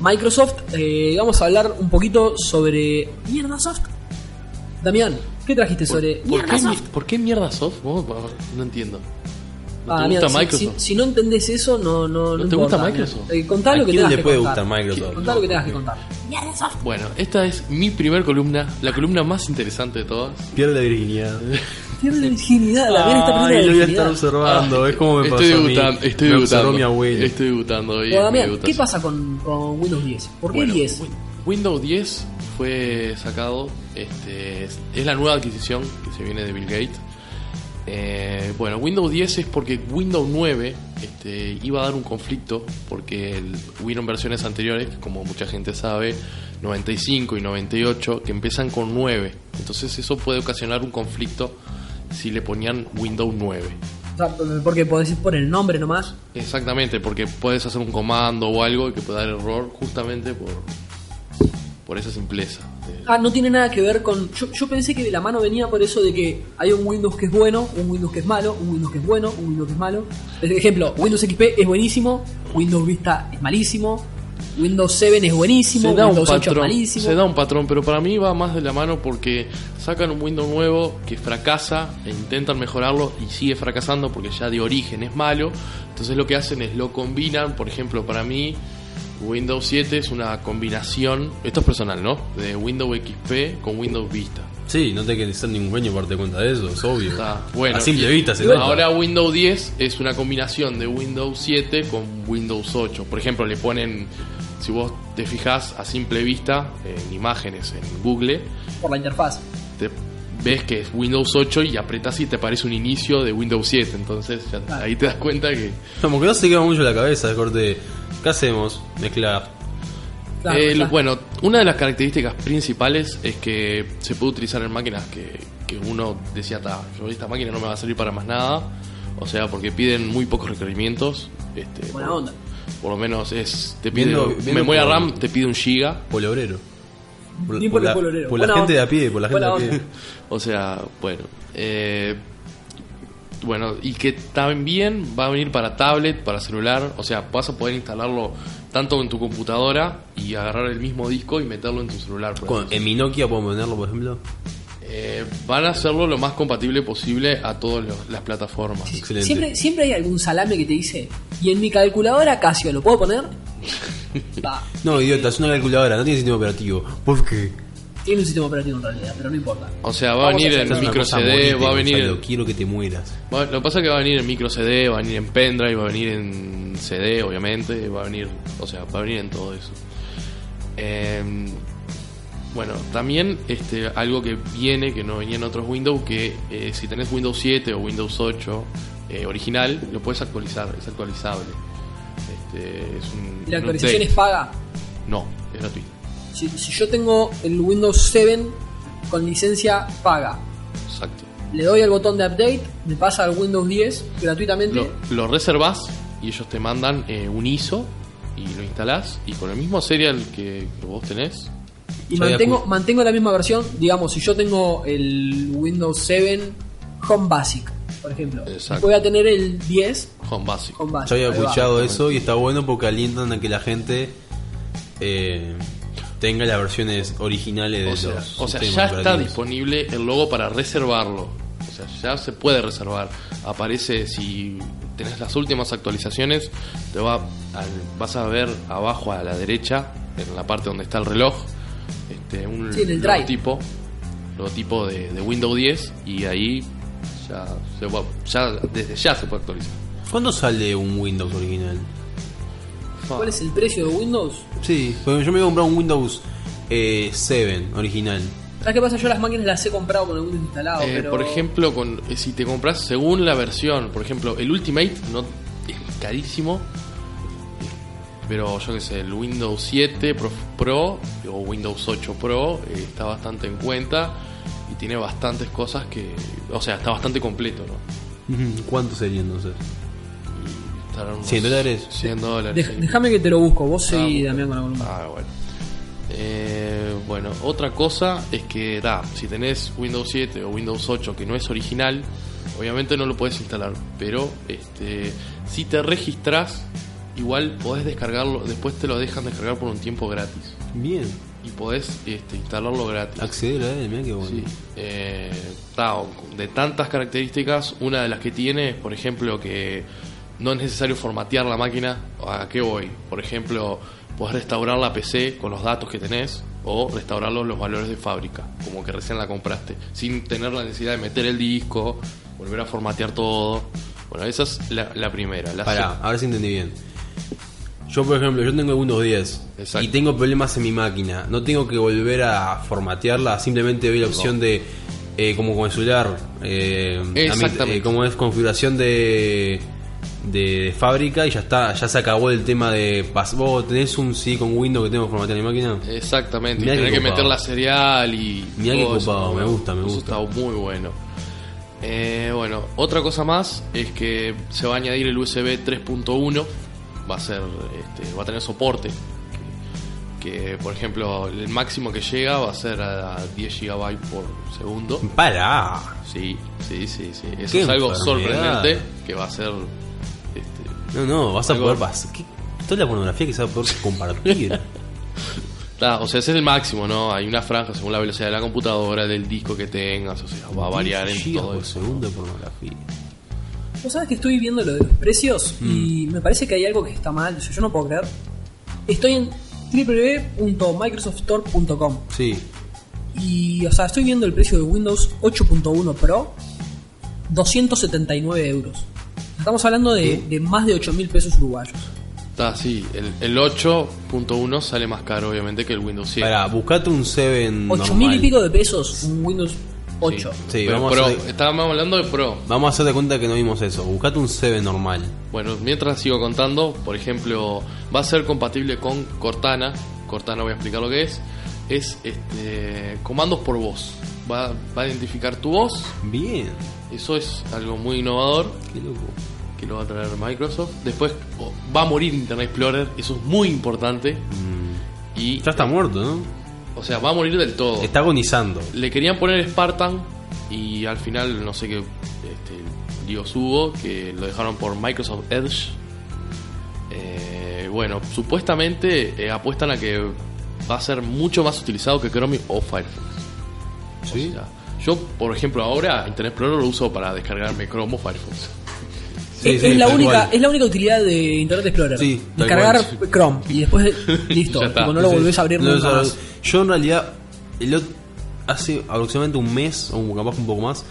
Microsoft. eh, vamos a hablar un poquito sobre Mierda Soft. Damián, ¿qué trajiste sobre ¿Por Mierda qué, Soft? ¿Por qué mierda? Vos, vos, No entiendo. ¿No Ah, te gusta Microsoft? Si, si no entendés eso, no, no, ¿No te importa, gusta. Microsoft? Eh, contá ¿A lo que quién tengas le que puede contar. gustar Microsoft? Contá lo que tengas que contar. Bueno, esta es mi primer columna, la columna más interesante de todas. Pierde la virginidad. Pierde la virginidad, la está perdiendo lo voy a virginidad. estar observando. es como me pasó estoy a mí. debutando, estoy me debutando. mi abuelo. Estoy debutando hoy. Bueno, ¿qué pasa con, con Windows 10? ¿Por qué Bueno, 10? Win- Windows 10 fue sacado, este, es es la nueva adquisición que se viene de Bill Gates. Eh, bueno, Windows 10 es porque Windows 9 este, iba a dar un conflicto porque el, hubieron versiones anteriores, como mucha gente sabe, 95 y 98, que empiezan con 9. Entonces eso puede ocasionar un conflicto si le ponían Windows 9. O sea, porque podés ir por el nombre nomás. Exactamente, porque puedes hacer un comando o algo y que pueda dar error justamente por, por esa simpleza. Ah, no tiene nada que ver con. Yo, yo pensé que de la mano venía por eso de que hay un Windows que es bueno, un Windows que es malo, un Windows que es bueno, un Windows que es malo. Por ejemplo, Windows XP es buenísimo, Windows Vista es malísimo, Windows 7 es buenísimo, se da un Windows 8 es malísimo. se da un patrón, pero para mí va más de la mano porque sacan un Windows nuevo que fracasa e intentan mejorarlo y sigue fracasando porque ya de origen es malo. Entonces lo que hacen es lo combinan, por ejemplo, para mí Windows 7 es una combinación, esto es personal, ¿no? De Windows XP con Windows Vista. Sí, no te que hacer ningún dueño para darte cuenta de eso, es obvio. Está bueno. A simple y- vista se nota. Ahora Windows 10 es una combinación de Windows 7 con Windows 8. Por ejemplo, le ponen, si vos te fijas a simple vista en imágenes en Google, Por la interfaz. te ves que es Windows 8 y apretas y te aparece un inicio de Windows 7. Entonces ya- ahí te das cuenta que Como que no se queda mucho en la cabeza, de corte. ¿Qué hacemos? Mezclar. Claro, claro. bueno, una de las características principales es que se puede utilizar en máquinas que, que uno decía, "Ta, yo esta máquina no me va a servir para más nada. O sea, porque piden muy pocos requerimientos. Este, Buena por, onda. por lo menos es te pide Viendo- viendo memoria por- RAM, te pide un giga. Polo obrero. Por, por la, por la gente de a pie, por la gente Buena de a pie. O sea, bueno. eh, bueno, y que también va a venir para tablet, para celular. O sea, vas a poder instalarlo tanto en tu computadora y agarrar el mismo disco y meterlo en tu celular. por en mi Nokia puedo ponerlo, por ejemplo. Eh, van a hacerlo lo más compatible posible a todas las plataformas. Excelente. Siempre, siempre hay algún salame que te dice, y en mi calculadora Casio, ¿lo puedo poner? No, idiota, es una calculadora, no tiene sistema operativo. ¿Por qué? Tiene un sistema operativo en realidad, pero no importa. O sea, va a venir en micro CD, va a venir en, Quiero que te mueras. va- Lo que pasa es que va a venir en micro CD, va a venir en pendrive, va a venir en CD, obviamente, va a venir, o sea, va a venir en todo eso. Eh, bueno, también este algo que viene, que no venía en otros Windows, que eh, si tenés Windows 7 o Windows 8 eh, original, lo puedes actualizar, es actualizable. Este, es un, ¿Y la actualización es paga? No, es gratuito. Si, si yo tengo el Windows 7 con licencia paga, Exacto. le doy al botón de update, me pasa al Windows 10 gratuitamente. Lo, lo reservas y ellos te mandan eh, un ISO y lo instalás y con el mismo serial que, que vos tenés. y mantengo, mantengo la misma versión. Digamos, si yo tengo el Windows 7 Home Basic, por ejemplo, Exacto. voy a tener el 10 Home Basic. Home Basic. Yo había escuchado eso y está bueno porque alientan a que la gente eh, tenga las versiones originales de O sea, los o sea, ya está disponible el logo para reservarlo. O sea, ya se puede reservar. Aparece si tenés las últimas actualizaciones, te va al- vas a ver abajo a la derecha, en la parte donde está el reloj, este, un Sí, logotipo, logotipo de, de Windows 10 y ahí ya, se va- ya desde ya se puede actualizar. ¿Cuándo sale un Windows original? ¿Cuál es el precio de Windows? Sí, porque yo me voy a comprar un Windows eh, 7 original. ¿Sabes qué pasa? Yo las máquinas las he comprado con el Windows instalado, Eh, pero... Por ejemplo, con, eh, si te compras según la versión, por ejemplo, el Ultimate no es carísimo, pero yo que sé, el Windows 7 Pro, Pro o Windows 8 Pro eh, está bastante en cuenta y tiene bastantes cosas que, o sea, está bastante completo, ¿no? ¿Cuánto sería entonces? Unos 100 dólares. 100 dólares. Dej-. Déjame que te lo busco, vos seguí, Ah, Damián, con la columna. Ah, bueno. Eh, bueno, otra cosa es que, da, si tenés Windows 7 o Windows 8 que no es original, obviamente no lo puedes instalar, pero este, si te registras, igual podés descargarlo, después te lo dejan descargar por un tiempo gratis. Bien. y podés este, instalarlo gratis. Acceder a él, mirá qué bueno. Sí. Eh, ta, de tantas características, una de las que tiene es, por ejemplo, que no es necesario formatear la máquina. ¿A qué voy? Por ejemplo, podés restaurar la PC con los datos que tenés o restaurarlos los valores de fábrica, como que recién la compraste, sin tener la necesidad de meter el disco, volver a formatear todo. Bueno, esa es la, la primera. La Pará, ahora sí entendí bien. Yo, por ejemplo, yo tengo Windows 10 Exacto. y tengo problemas en mi máquina. No tengo que volver a formatearla, simplemente doy la opción de, eh, como con el celular, eh, Exactamente. eh, como es configuración de, de fábrica y ya está, ya se acabó el tema de, vos tenés un CD con Windows que tengo que formatear mi máquina. Exactamente, y Mirá tener qué que meter la serial y. Mirá eso, copado, me gusta, me Eso gusta. está muy bueno. Eh, bueno, otra cosa más es que se va a añadir el USB 3.1. Va a ser, este, va a tener soporte. Que, que, por ejemplo, el máximo que llega va a ser a 10 GB por segundo. Pará. Sí, sí, sí, sí. Eso es algo enfermedad. sorprendente que va a ser. No, no, vas a poder pasar. Toda la pornografía que se va a poder compartir. Ta, o sea, ese es el máximo, ¿no? Hay una franja según la velocidad de la computadora, del disco que tengas, o sea, va a variar en 10 gigas todo eso. segundo de pornografía. Vos sabés que estoy viendo lo de los precios Mm. y me parece que hay algo que está mal. Yo, yo no puedo creer. Estoy en www.microsoftstore.com Sí. y, o sea, estoy viendo el precio de Windows 8.1 Pro, 279 euros. Estamos hablando de, de más de 8 mil pesos uruguayos. Está, sí, el, el 8.1 sale más caro, obviamente, que el Windows 7. Pará, buscate un 7 8 mil y pico de pesos un Windows 8. Sí, Pero vamos, Pro, a hacer, estábamos hablando de Pro. vamos a hacer de cuenta que no vimos eso. Buscate un 7 normal. Bueno, mientras sigo contando, por ejemplo, va a ser compatible con Cortana. Cortana voy a explicar lo que es. Es este, comandos por voz. Va, va a identificar tu voz. Bien. Eso es algo muy innovador. Qué loco. que lo va a traer Microsoft. Después oh, va a morir Internet Explorer, eso es muy importante. Y, Ya está muerto, ¿no? o sea, va a morir del todo. Está agonizando. Le querían poner Spartan y al final no sé qué este, líos hubo, que lo dejaron por Microsoft Edge. Eh, bueno, supuestamente eh, apuestan a que va a ser mucho más utilizado que Chrome o Firefox. ¿Sí? O sea, yo, por ejemplo, ahora Internet Explorer lo uso para descargarme Chrome o Firefox. Sí, es, sí, es la única, es la única utilidad de Internet Explorer. Sí, Descargar. Chrome y después listo. Ya está. tipo, no lo volvés a abrir No, nunca más. Yo en realidad, el ot- hace aproximadamente un mes, o capaz un poco más,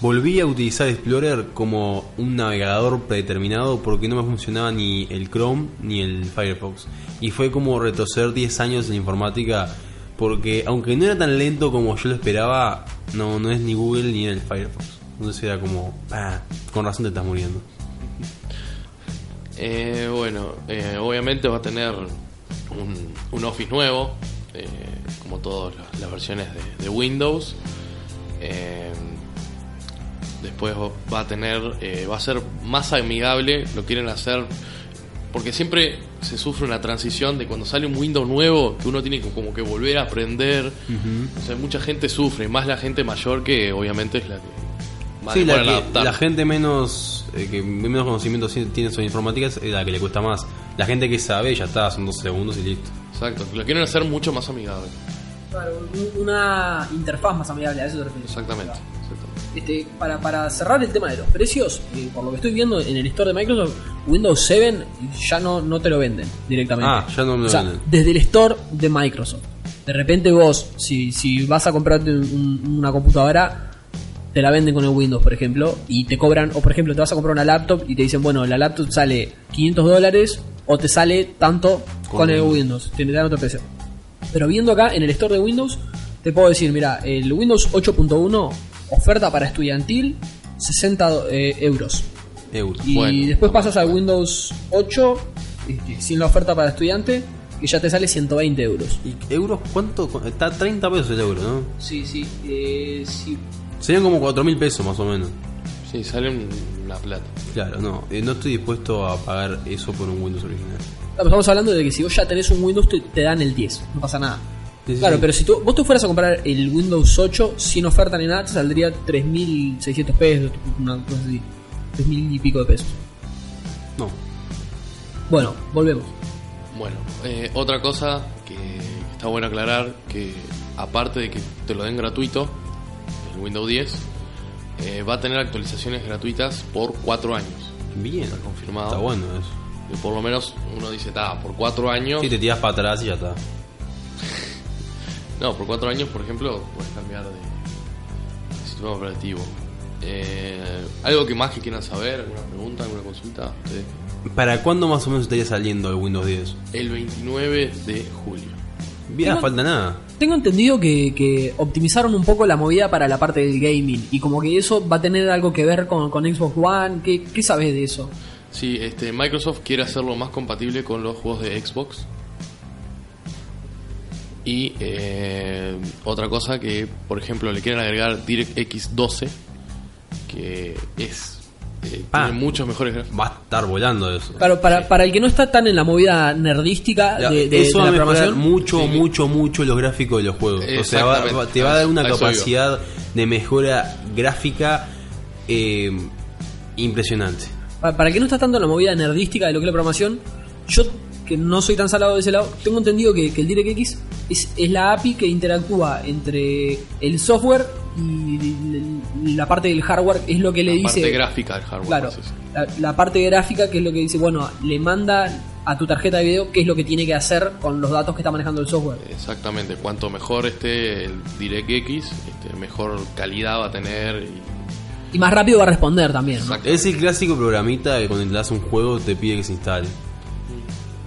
volví a utilizar Explorer como un navegador predeterminado porque no me funcionaba ni el Chrome ni el Firefox. Y fue como retroceder 10 años en informática porque aunque no era tan lento como yo lo esperaba, no, no es ni Google ni el Firefox. Entonces era como, ah, con razón te estás muriendo. Eh, bueno, eh, obviamente va a tener un, un Office nuevo, eh, como todas las, versiones de, de Windows. Eh, después va a tener, eh, va a ser más amigable, lo quieren hacer, porque siempre se sufre una transición de cuando sale un Windows nuevo, que uno tiene que como que volver a aprender. O sea, mucha gente sufre, más la gente mayor que obviamente es la que más Sí, la, que- la gente menos eh, que menos conocimiento tiene sobre informática es la que le cuesta más. La gente que sabe ya está, son dos segundos y listo. Exacto, lo quieren hacer mucho más amigable. Claro, un- una interfaz más amigable, a eso te refieres. Exactamente. Este, para, para cerrar el tema de los precios, eh, por lo que estoy viendo en el store de Microsoft, Windows 7 ya no, no te lo venden directamente. Ah, ya no me lo O sea, venden. Desde el store de Microsoft. De repente vos, si, si vas a comprarte un- una computadora, te la venden con el Windows, por ejemplo, y te cobran, o por ejemplo, te vas a comprar una laptop y te dicen, bueno, la laptop sale 500 dólares o te sale tanto con, Con el Windows. Windows, te dan otro precio. Pero viendo acá en el store de Windows, te puedo decir, mira, el Windows 8.1, oferta para estudiantil, 60 eh, euros. Euros. Y Bueno. después pasas al Windows 8, eh, sin la oferta para estudiante, que ya te sale 120 euros. ¿Y euros cuánto? Está a 30 pesos el euro, ¿no? Sí, sí, eh, sí. Serían como 4 mil pesos más o menos. Sí, sale un- una plata. Claro, no. eh, no estoy dispuesto a pagar eso por un Windows original. Estamos hablando de que si vos ya tenés un Windows, te, te dan el 10, no pasa nada. Sí, sí, Claro, sí. pero si tú, vos te fueras a comprar el Windows 8 sin oferta ni nada, te saldría 3.600 pesos, una cosa así. 3.000 y pico de pesos. No. Bueno, volvemos. Bueno, eh, otra cosa que está bueno aclarar que aparte de que te lo den gratuito, el Windows 10, eh, va a tener actualizaciones gratuitas por 4 años. Bien. Está confirmado. Está bueno eso. Y por lo menos uno dice, está, por 4 años. Si te tiras para atrás y ya está. No, por 4 años, por ejemplo, puedes cambiar de, de sistema operativo. Eh, ¿Algo que más que quieran saber? ¿Alguna pregunta? ¿Alguna consulta? Ustedes. ¿Para cuándo más o menos estaría saliendo el Windows 10? El 29 de julio. Bien, no Tengo- falta nada. Tengo entendido que, que optimizaron un poco la movida para la parte del gaming y como que eso va a tener algo que ver con, con Xbox One. ¿Qué, qué sabes de eso? Sí, este, Microsoft quiere hacerlo más compatible con los juegos de Xbox. Y eh, otra cosa que, por ejemplo, le quieren agregar DirectX 12, que es eh, Ah. tiene muchos mejores gráficos. Va a estar volando eso. Claro, para, para el que no está tan en la movida nerdística Ya, de, de- eso de la programación. mucho, Sí. mucho, mucho los gráficos de los juegos. O sea, va- te va a dar una capacidad de mejora gráfica eh, impresionante. Para, para el que no está tanto en la movida nerdística de lo que es la programación, yo que no soy tan salado de ese lado, tengo entendido que, que el DirectX es, es la API que interactúa entre el software y la parte del hardware, es lo que le la dice... parte gráfica del hardware. Claro, la, la parte gráfica que es lo que dice, bueno, le manda a tu tarjeta de video qué es lo que tiene que hacer con los datos que está manejando el software. Exactamente, cuanto mejor esté el DirectX, este, mejor calidad va a tener. Y, Y más rápido va a responder también. Es el clásico programita que cuando le das un juego te pide que se instale.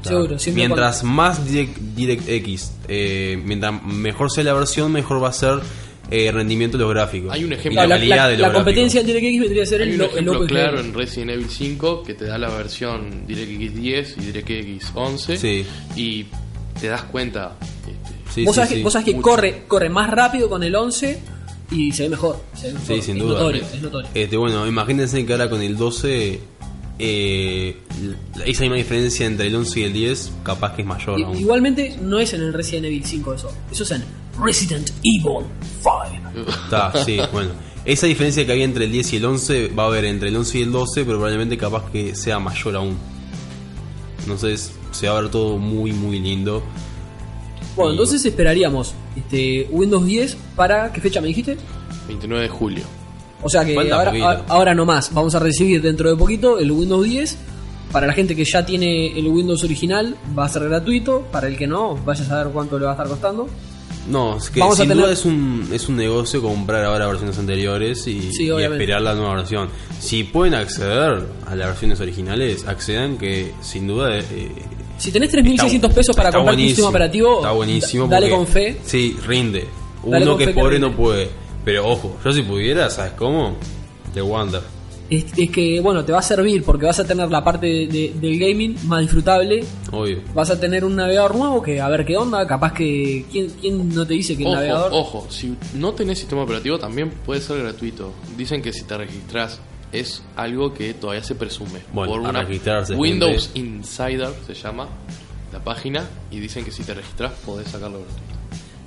Seguro, siempre Mientras más Direct, DirectX, eh, mientras mejor sea la versión, mejor va a ser eh, rendimiento de los gráficos. Hay un Y ejemplo- la, la, calidad la- de los la competencia gráficos. del DirectX vendría a ser Hay el, un lo- el ejemplo Open claro en Resident Evil 5 que te da la versión DirectX 10 y DirectX 11 Sí. y te das cuenta. este, Sí, vos, sí, sabés sí. que, vos sabés que Mucho. corre, corre más rápido con el 11 y se ve mejor. se ve mejor. Sí, sin es duda. Notorio, es notorio. Este, bueno, imagínense que ahora con el 12, eh, esa misma diferencia entre el 11 y el 10, capaz que es mayor I- aún. Igualmente no es en el Resident Evil 5 eso. Eso es en Resident Evil 5. Está, sí, bueno. Esa diferencia que había entre el 10 y el 11 va a haber entre el 11 y el 12, pero probablemente capaz que sea mayor aún. Entonces se va a ver todo muy, muy lindo. Bueno, Y- entonces esperaríamos este Windows 10 para ¿qué fecha me dijiste? 29 de julio. O sea que ahora, a- ahora no más, vamos a recibir dentro de poquito el Windows 10. Para la gente que ya tiene el Windows original va a ser gratuito, para el que no, vaya a saber cuánto le va a estar costando. No, es que Vamos a sin tener- duda es un, es un negocio comprar ahora versiones anteriores y, Sí, y esperar la nueva versión. Si pueden acceder a las versiones originales, accedan que sin duda... eh, Si tenés 3.600 pesos para comprar tu sistema operativo, está buenísimo da- dale porque- con fe. Sí, rinde. Dale Uno que es pobre no puede. Pero ojo, yo si pudiera, ¿sabes cómo? The Wonder. Es, es que, bueno, te va a servir porque vas a tener la parte de- de- del gaming más disfrutable. Obvio. Vas a tener un navegador nuevo que a ver qué onda. Capaz que. ¿Quién, quién no te dice que el Ojo, navegador.? ojo, si no tenés sistema operativo también puede ser gratuito. Dicen que si te registras es algo que todavía se presume. Bueno, por una registrarse, Windows gente. Insider se llama la página y dicen que si te registras podés sacarlo gratuito.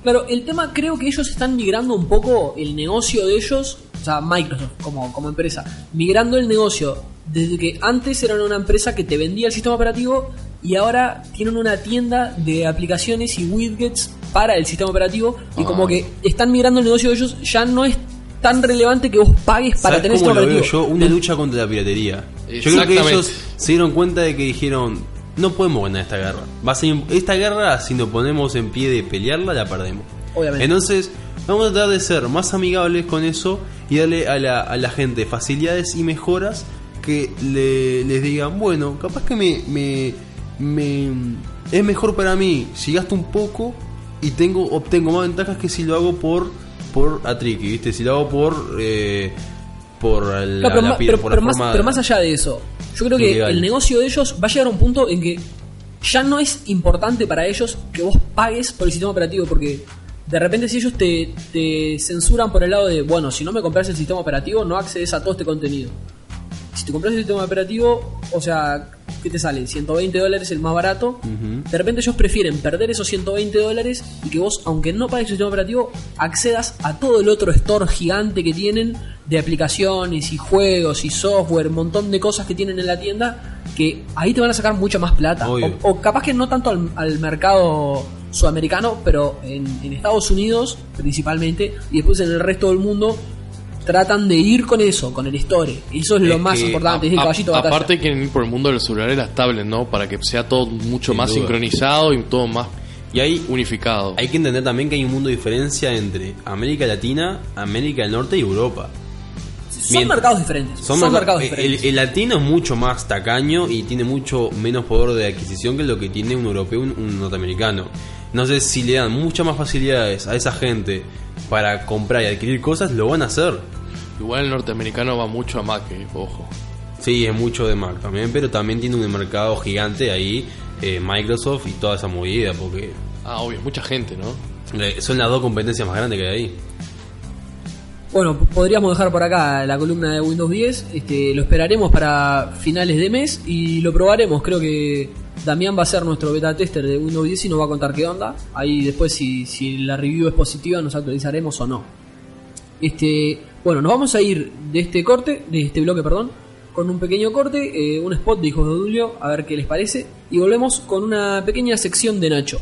Claro, el tema creo que ellos están migrando un poco el negocio de ellos, o sea, Microsoft como, como empresa, migrando el negocio desde que antes eran una empresa que te vendía el sistema operativo y ahora tienen una tienda de aplicaciones y widgets para el sistema operativo y Ah. como que están migrando el negocio de ellos, ya no es tan relevante que vos pagues para ¿Sabes tener cómo sistema lo veo operativo. yo? Una lucha contra la piratería. Yo creo que ellos se dieron cuenta de que dijeron, no podemos ganar esta guerra. Va a ser, esta guerra, si nos ponemos en pie de pelearla, la perdemos. Obviamente. Entonces, vamos a tratar de ser más amigables con eso y darle a la, a la gente facilidades y mejoras que le- les digan, bueno, capaz que me, me, me- es mejor para mí si gasto un poco y tengo obtengo más ventajas que si lo hago por por Atriki, ¿viste? Si lo hago por eh, por la, pero, la la más, forma pero más allá de eso, yo creo que el negocio de ellos va a llegar a un punto en que ya no es importante para ellos que vos pagues por el sistema operativo, porque de repente si ellos te, te censuran por el lado de, bueno, si no me compras el sistema operativo, no accedes a todo este contenido. Si te compras el sistema operativo, o sea, ¿qué te sale? 120 dólares el más barato. De repente ellos prefieren perder esos 120 dólares y que vos, aunque no pagues el sistema operativo, accedas a todo el otro store gigante que tienen de aplicaciones y juegos y software, un montón de cosas que tienen en la tienda, que ahí te van a sacar mucha más plata. O, capaz que no tanto al, al mercado sudamericano, pero en, en Estados Unidos principalmente, y después en el resto del mundo tratan de ir con eso, con el story. Eso es lo Es más que, importante, es el A- caballito de batalla. aparte quieren ir por el mundo de los celulares las tablets, ¿no? Para que sea todo mucho Sin más duda. sincronizado y todo más Y ahí unificado. hay que entender también que hay un mundo de diferencia entre América Latina, América del Norte y Europa. Son mercados diferentes. Son, mercados el- diferentes. El, latino es mucho más tacaño y tiene mucho menos poder de adquisición que lo que tiene un europeo un, un norteamericano. Entonces, si le dan muchas más facilidades a esa gente para comprar y adquirir cosas, lo van a hacer. Igual el norteamericano va mucho a Mac, eh, ojo. Sí, es mucho de Mac también, pero también tiene un mercado gigante ahí, eh, Microsoft y toda esa movida, porque Ah, obvio, mucha gente, ¿no? son las dos competencias más grandes que hay ahí. Bueno, podríamos dejar por acá la columna de Windows 10. Este, lo esperaremos para finales de mes y lo probaremos. Creo que Damián va a ser nuestro beta tester de Windows 10 y nos va a contar qué onda. Ahí después, si, si la review es positiva, nos actualizaremos o no. Este, bueno, nos vamos a ir de este corte, de este bloque, perdón, con un pequeño corte, eh, un spot de Hijos de Dulio, a ver qué les parece. Y volvemos con una pequeña sección de Nacho.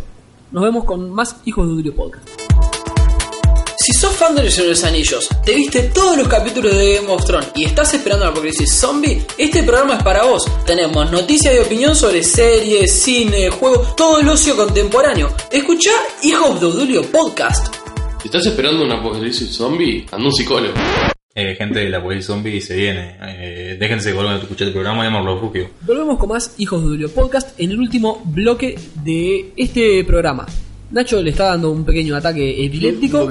Nos vemos con más Hijos de Dulio Podcast. Si sos fan de los los Anillos, te viste todos los capítulos de Game of Thrones y estás esperando la apocalipsis zombie, este programa es para vos. Tenemos noticias y opinión sobre series, cine, juegos, todo el ocio contemporáneo. Escucha Hijos de Dulio Podcast. Si estás esperando un apocalipsis zombie, anda un psicólogo. Eh, gente de la Police Zombie se viene. Eh, déjense colgar de escuchar el programa y llamar refugio. Volvemos con más Hijos de Dulio Podcast en el último bloque de este programa. Nacho le está dando un pequeño ataque epiléptico.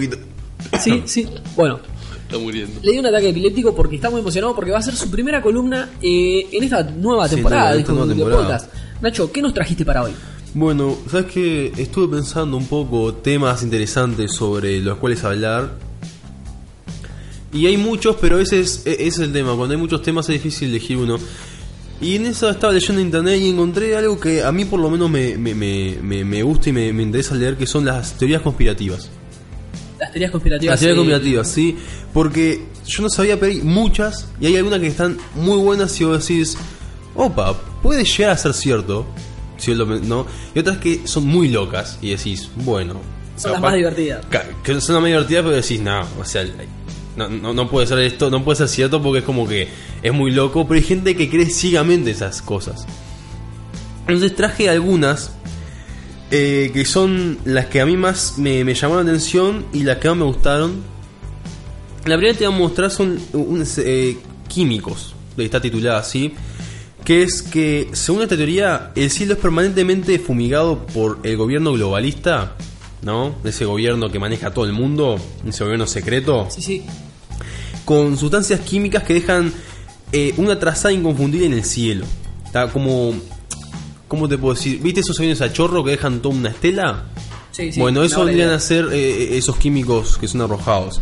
Sí, sí. Bueno, Está muriendo. le dio un ataque epiléptico porque está muy emocionado porque va a ser su primera columna eh, en esta nueva temporada de nueva temporada. Podcast. Nacho, ¿qué nos trajiste para hoy? Bueno, sabes que estuve pensando un poco temas interesantes sobre los cuales hablar. Y hay muchos, pero ese es, e- ese es el tema. Cuando hay muchos temas es difícil elegir uno. Y en eso estaba leyendo en internet y encontré algo que a mí por lo menos me, me, me, me- me gusta y me, me interesa leer, que son las teorías conspirativas. Las teorías conspirativas. Las teorías conspirativas, sí. Porque yo no sabía, pero hay muchas. Y hay algunas que están muy buenas y vos decís, opa, puede llegar a ser cierto. Si lo, ¿no? Y otras que son muy locas y decís, bueno. Son las más divertidas. Que son las más divertidas, pero decís, no, o sea, no, no, no puede ser esto, no puede ser cierto porque es como que es muy loco. Pero hay gente que cree ciegamente esas cosas. Entonces traje algunas eh, que son las que a mí más me, me llamaron la atención y las que más me gustaron. La primera que te voy a mostrar son eh, químicos, está titulada así, que es que según esta teoría el cielo es permanentemente fumigado por el gobierno globalista, ¿no? Ese gobierno que maneja a todo el mundo, ese gobierno secreto Sí, sí. con sustancias químicas que dejan eh, una trazada inconfundible en el cielo. Está como. ¿Cómo te puedo decir? ¿Viste esos aviones a chorro que dejan toda una estela? Sí, sí, bueno, eso vendrían a ser eh, esos químicos que son arrojados.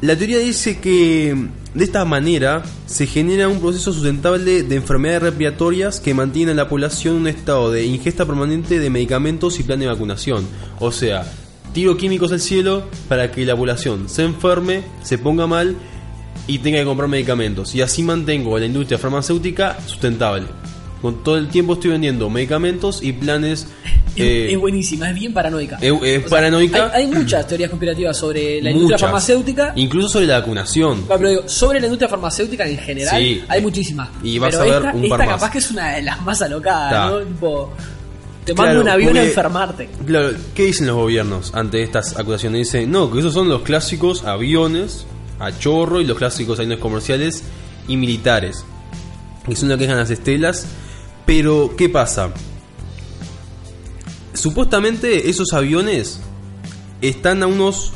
La teoría dice que de esta manera se genera un proceso sustentable de enfermedades respiratorias que mantienen a la población en un estado de ingesta permanente de medicamentos y plan de vacunación. O sea, tiro químicos al cielo para que la población se enferme, se ponga mal y tenga que comprar medicamentos. Y así mantengo la industria farmacéutica sustentable. Con todo el tiempo estoy vendiendo medicamentos y planes. Es, eh, es buenísima, es bien paranoica. es- es paranoica. Hay, hay muchas teorías conspirativas sobre la industria farmacéutica. Incluso sobre la vacunación. Claro, pero digo, sobre la industria farmacéutica en general Sí. hay muchísimas. Y vas pero a ver esta, un esta par más. capaz que es una de las más alocadas, Ta. ¿no? Tipo, te Claro, manda un avión a enfermarte. Claro, ¿qué dicen los gobiernos ante estas acusaciones? Dicen, no, que esos son los clásicos aviones a chorro y los clásicos aviones comerciales y militares. Que son los que dejan las estelas. Pero, ¿qué pasa? Supuestamente esos aviones están a unos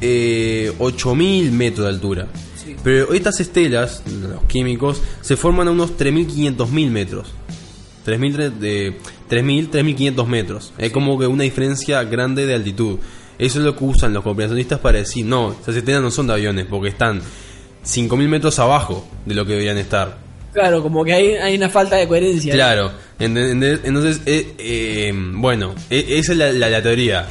eh, 8000 metros de altura. Sí. Pero estas estelas, los químicos, se forman a unos 3500.000 metros. 3.000, tre- de 3.000, 3.500 metros. Es como que una diferencia grande de altitud. Eso es lo que usan los conspiracionistas para decir, no, esas estelas no son de aviones, porque están 5.000 metros abajo de lo que deberían estar. Claro, como que hay, hay una falta de coherencia. Claro, ende- entonces, eh, eh, bueno, e- esa es la, la- la teoría.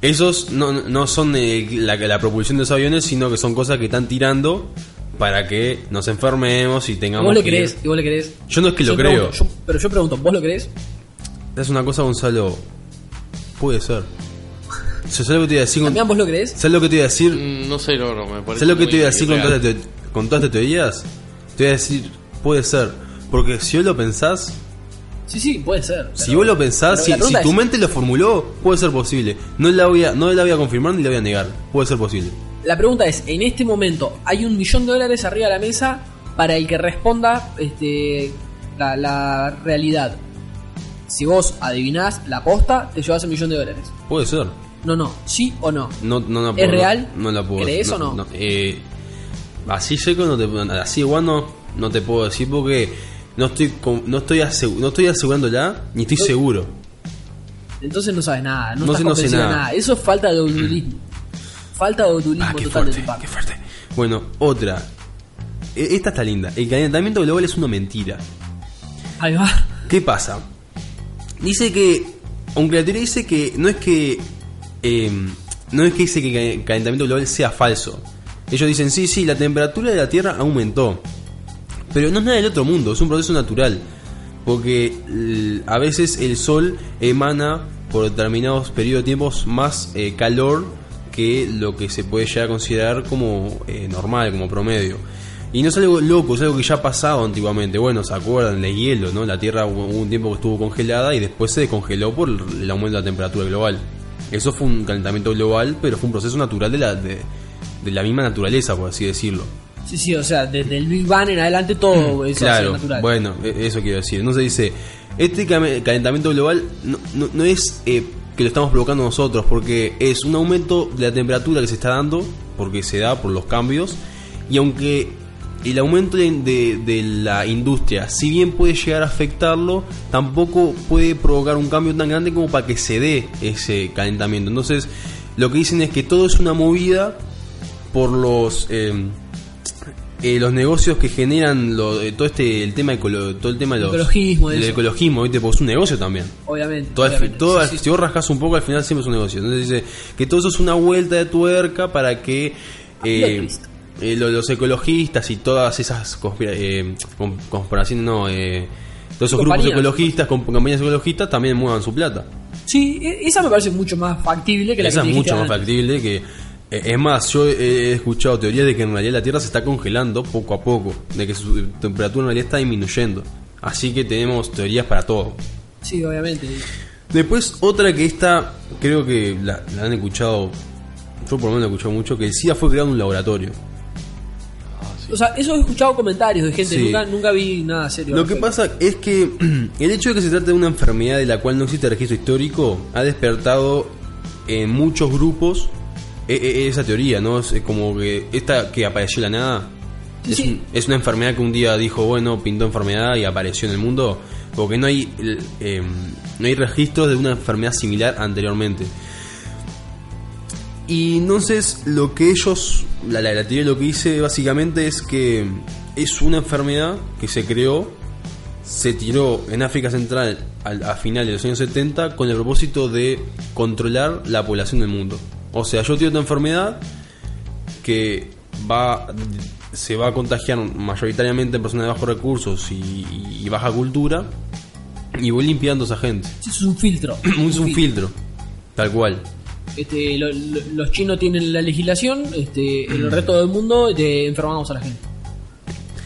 Esos no, no son eh, la, la propulsión de esos aviones, sino que son cosas que están tirando para que nos enfermemos y ¿Y tengamos vos que ir. crees? ¿Y vos le crees? Yo no es que lo creo. yo- pero yo pregunto, ¿vos lo crees? Es una cosa, Gonzalo. puede ser. ¿Sabes lo que te voy a decir? con- ¿También vos lo crees? ¿Sabes lo que te voy a decir? Mm, No sé, no, no, me parece. ¿Sabes lo que te voy a decir con todas, teo- con todas estas teorías? Te voy a decir, puede ser. Porque si vos lo pensás, Sí, sí, puede ser. si vos lo pensás, si, tu es- mente lo formuló, puede ser posible. No la, voy a, no la voy a confirmar ni la voy a negar. Puede ser posible. La pregunta es, en este momento, hay un millón de dólares arriba de la mesa para el que responda este, la, la realidad. Si vos adivinás la posta, te llevas un millón de dólares. Puede ser. No, no, sí o no. No, no la ¿Es puedo- real? No la puedo ¿Crees no, o no? eh, así seco no te así igual no, te puedo decir porque no estoy no estoy asegu- no estoy asegurándola ni estoy seguro. Entonces no sabes nada, no, No estás sé- no sé convencido de nada. nada. Eso es falta de autodulismo. falta de autodulismo Ah, qué total de fuerte, tu parte. qué fuerte. Bueno, otra. E- Esta está linda. El calentamiento global es una mentira. Ahí va. ¿Qué pasa? Dice que, aunque la teoría dice que no es que, eh, no es que dice que el calentamiento global sea falso. Ellos dicen, sí, sí, la temperatura de la Tierra aumentó. Pero no es nada del otro mundo, es un proceso natural. Porque a veces el Sol emana por determinados periodos de tiempos más eh, calor que lo que se puede llegar a considerar como eh, normal, como promedio. Y no es algo loco, es algo que ya ha pasado antiguamente. Bueno, se acuerdan, el hielo, ¿no? La Tierra hubo un tiempo que estuvo congelada y después se descongeló por el aumento de la temperatura global. Eso fue un calentamiento global, pero fue un proceso natural de la, de, de la misma naturaleza, por así decirlo. Sí, sí, o sea, desde el Big Bang en adelante todo ha sido Claro, natural. bueno, e- eso quiero decir. Entonces dice, este calentamiento global no, no- no es eh, que lo estamos provocando nosotros, porque es un aumento de la temperatura que se está dando, porque se da por los cambios, y aunque el aumento de, de- de la industria, si bien puede llegar a afectarlo, tampoco puede provocar un cambio tan grande como para que se dé ese calentamiento. Entonces, lo que dicen es que todo es una movida por los... eh, eh, los negocios que generan lo, eh, todo este el tema ecolo- todo el tema de los, Ecologismo, de ecologismo ¿viste? porque es un negocio también Obviamente. todo, obviamente. todo- Sí, sí. si vos rascas un poco al final siempre es un negocio entonces dice que todo eso es una vuelta de tuerca para que eh, twist. eh, lo- los ecologistas y todas esas conspira- eh, con- conspiraciones no eh, todos esos grupos Compañías. ecologistas con campañas ecologistas también muevan su plata Sí, e- esa me parece mucho más factible que la esa que es mucho más antes. factible que eh, es más, yo he escuchado teorías de que en realidad la Tierra se está congelando poco a poco, de que su temperatura en realidad está disminuyendo. Así que tenemos teorías para todo. Sí, obviamente. Después otra que esta, creo que la, la han escuchado, yo por lo menos la he escuchado mucho, que el SIDA fue creado en un laboratorio. O sea, eso he escuchado comentarios de gente, Sí. nunca, nunca vi nada serio. Lo que pasa es que el hecho de que se trate de una enfermedad de la cual no existe registro histórico ha despertado en muchos grupos esa teoría, ¿no? Es como que esta que apareció de la nada Sí, es, sí. un- es una enfermedad que un día dijo, bueno, pintó enfermedad y apareció en el mundo, porque no hay em, no hay registros de una enfermedad similar anteriormente. Y entonces lo que ellos, la, la, la teoría lo que dice básicamente es que es una enfermedad que se creó, se tiró en África Central al- a finales de los años 70 con el propósito de controlar la población del mundo. O sea, yo tiro esta enfermedad que va se va a contagiar mayoritariamente en personas de bajos recursos y, y baja cultura y voy limpiando a esa gente. Sí, eso es un filtro. Es un filtro, tal cual. Este, lo- lo- los chinos tienen la legislación, este, en el resto del mundo te enfermamos a la gente.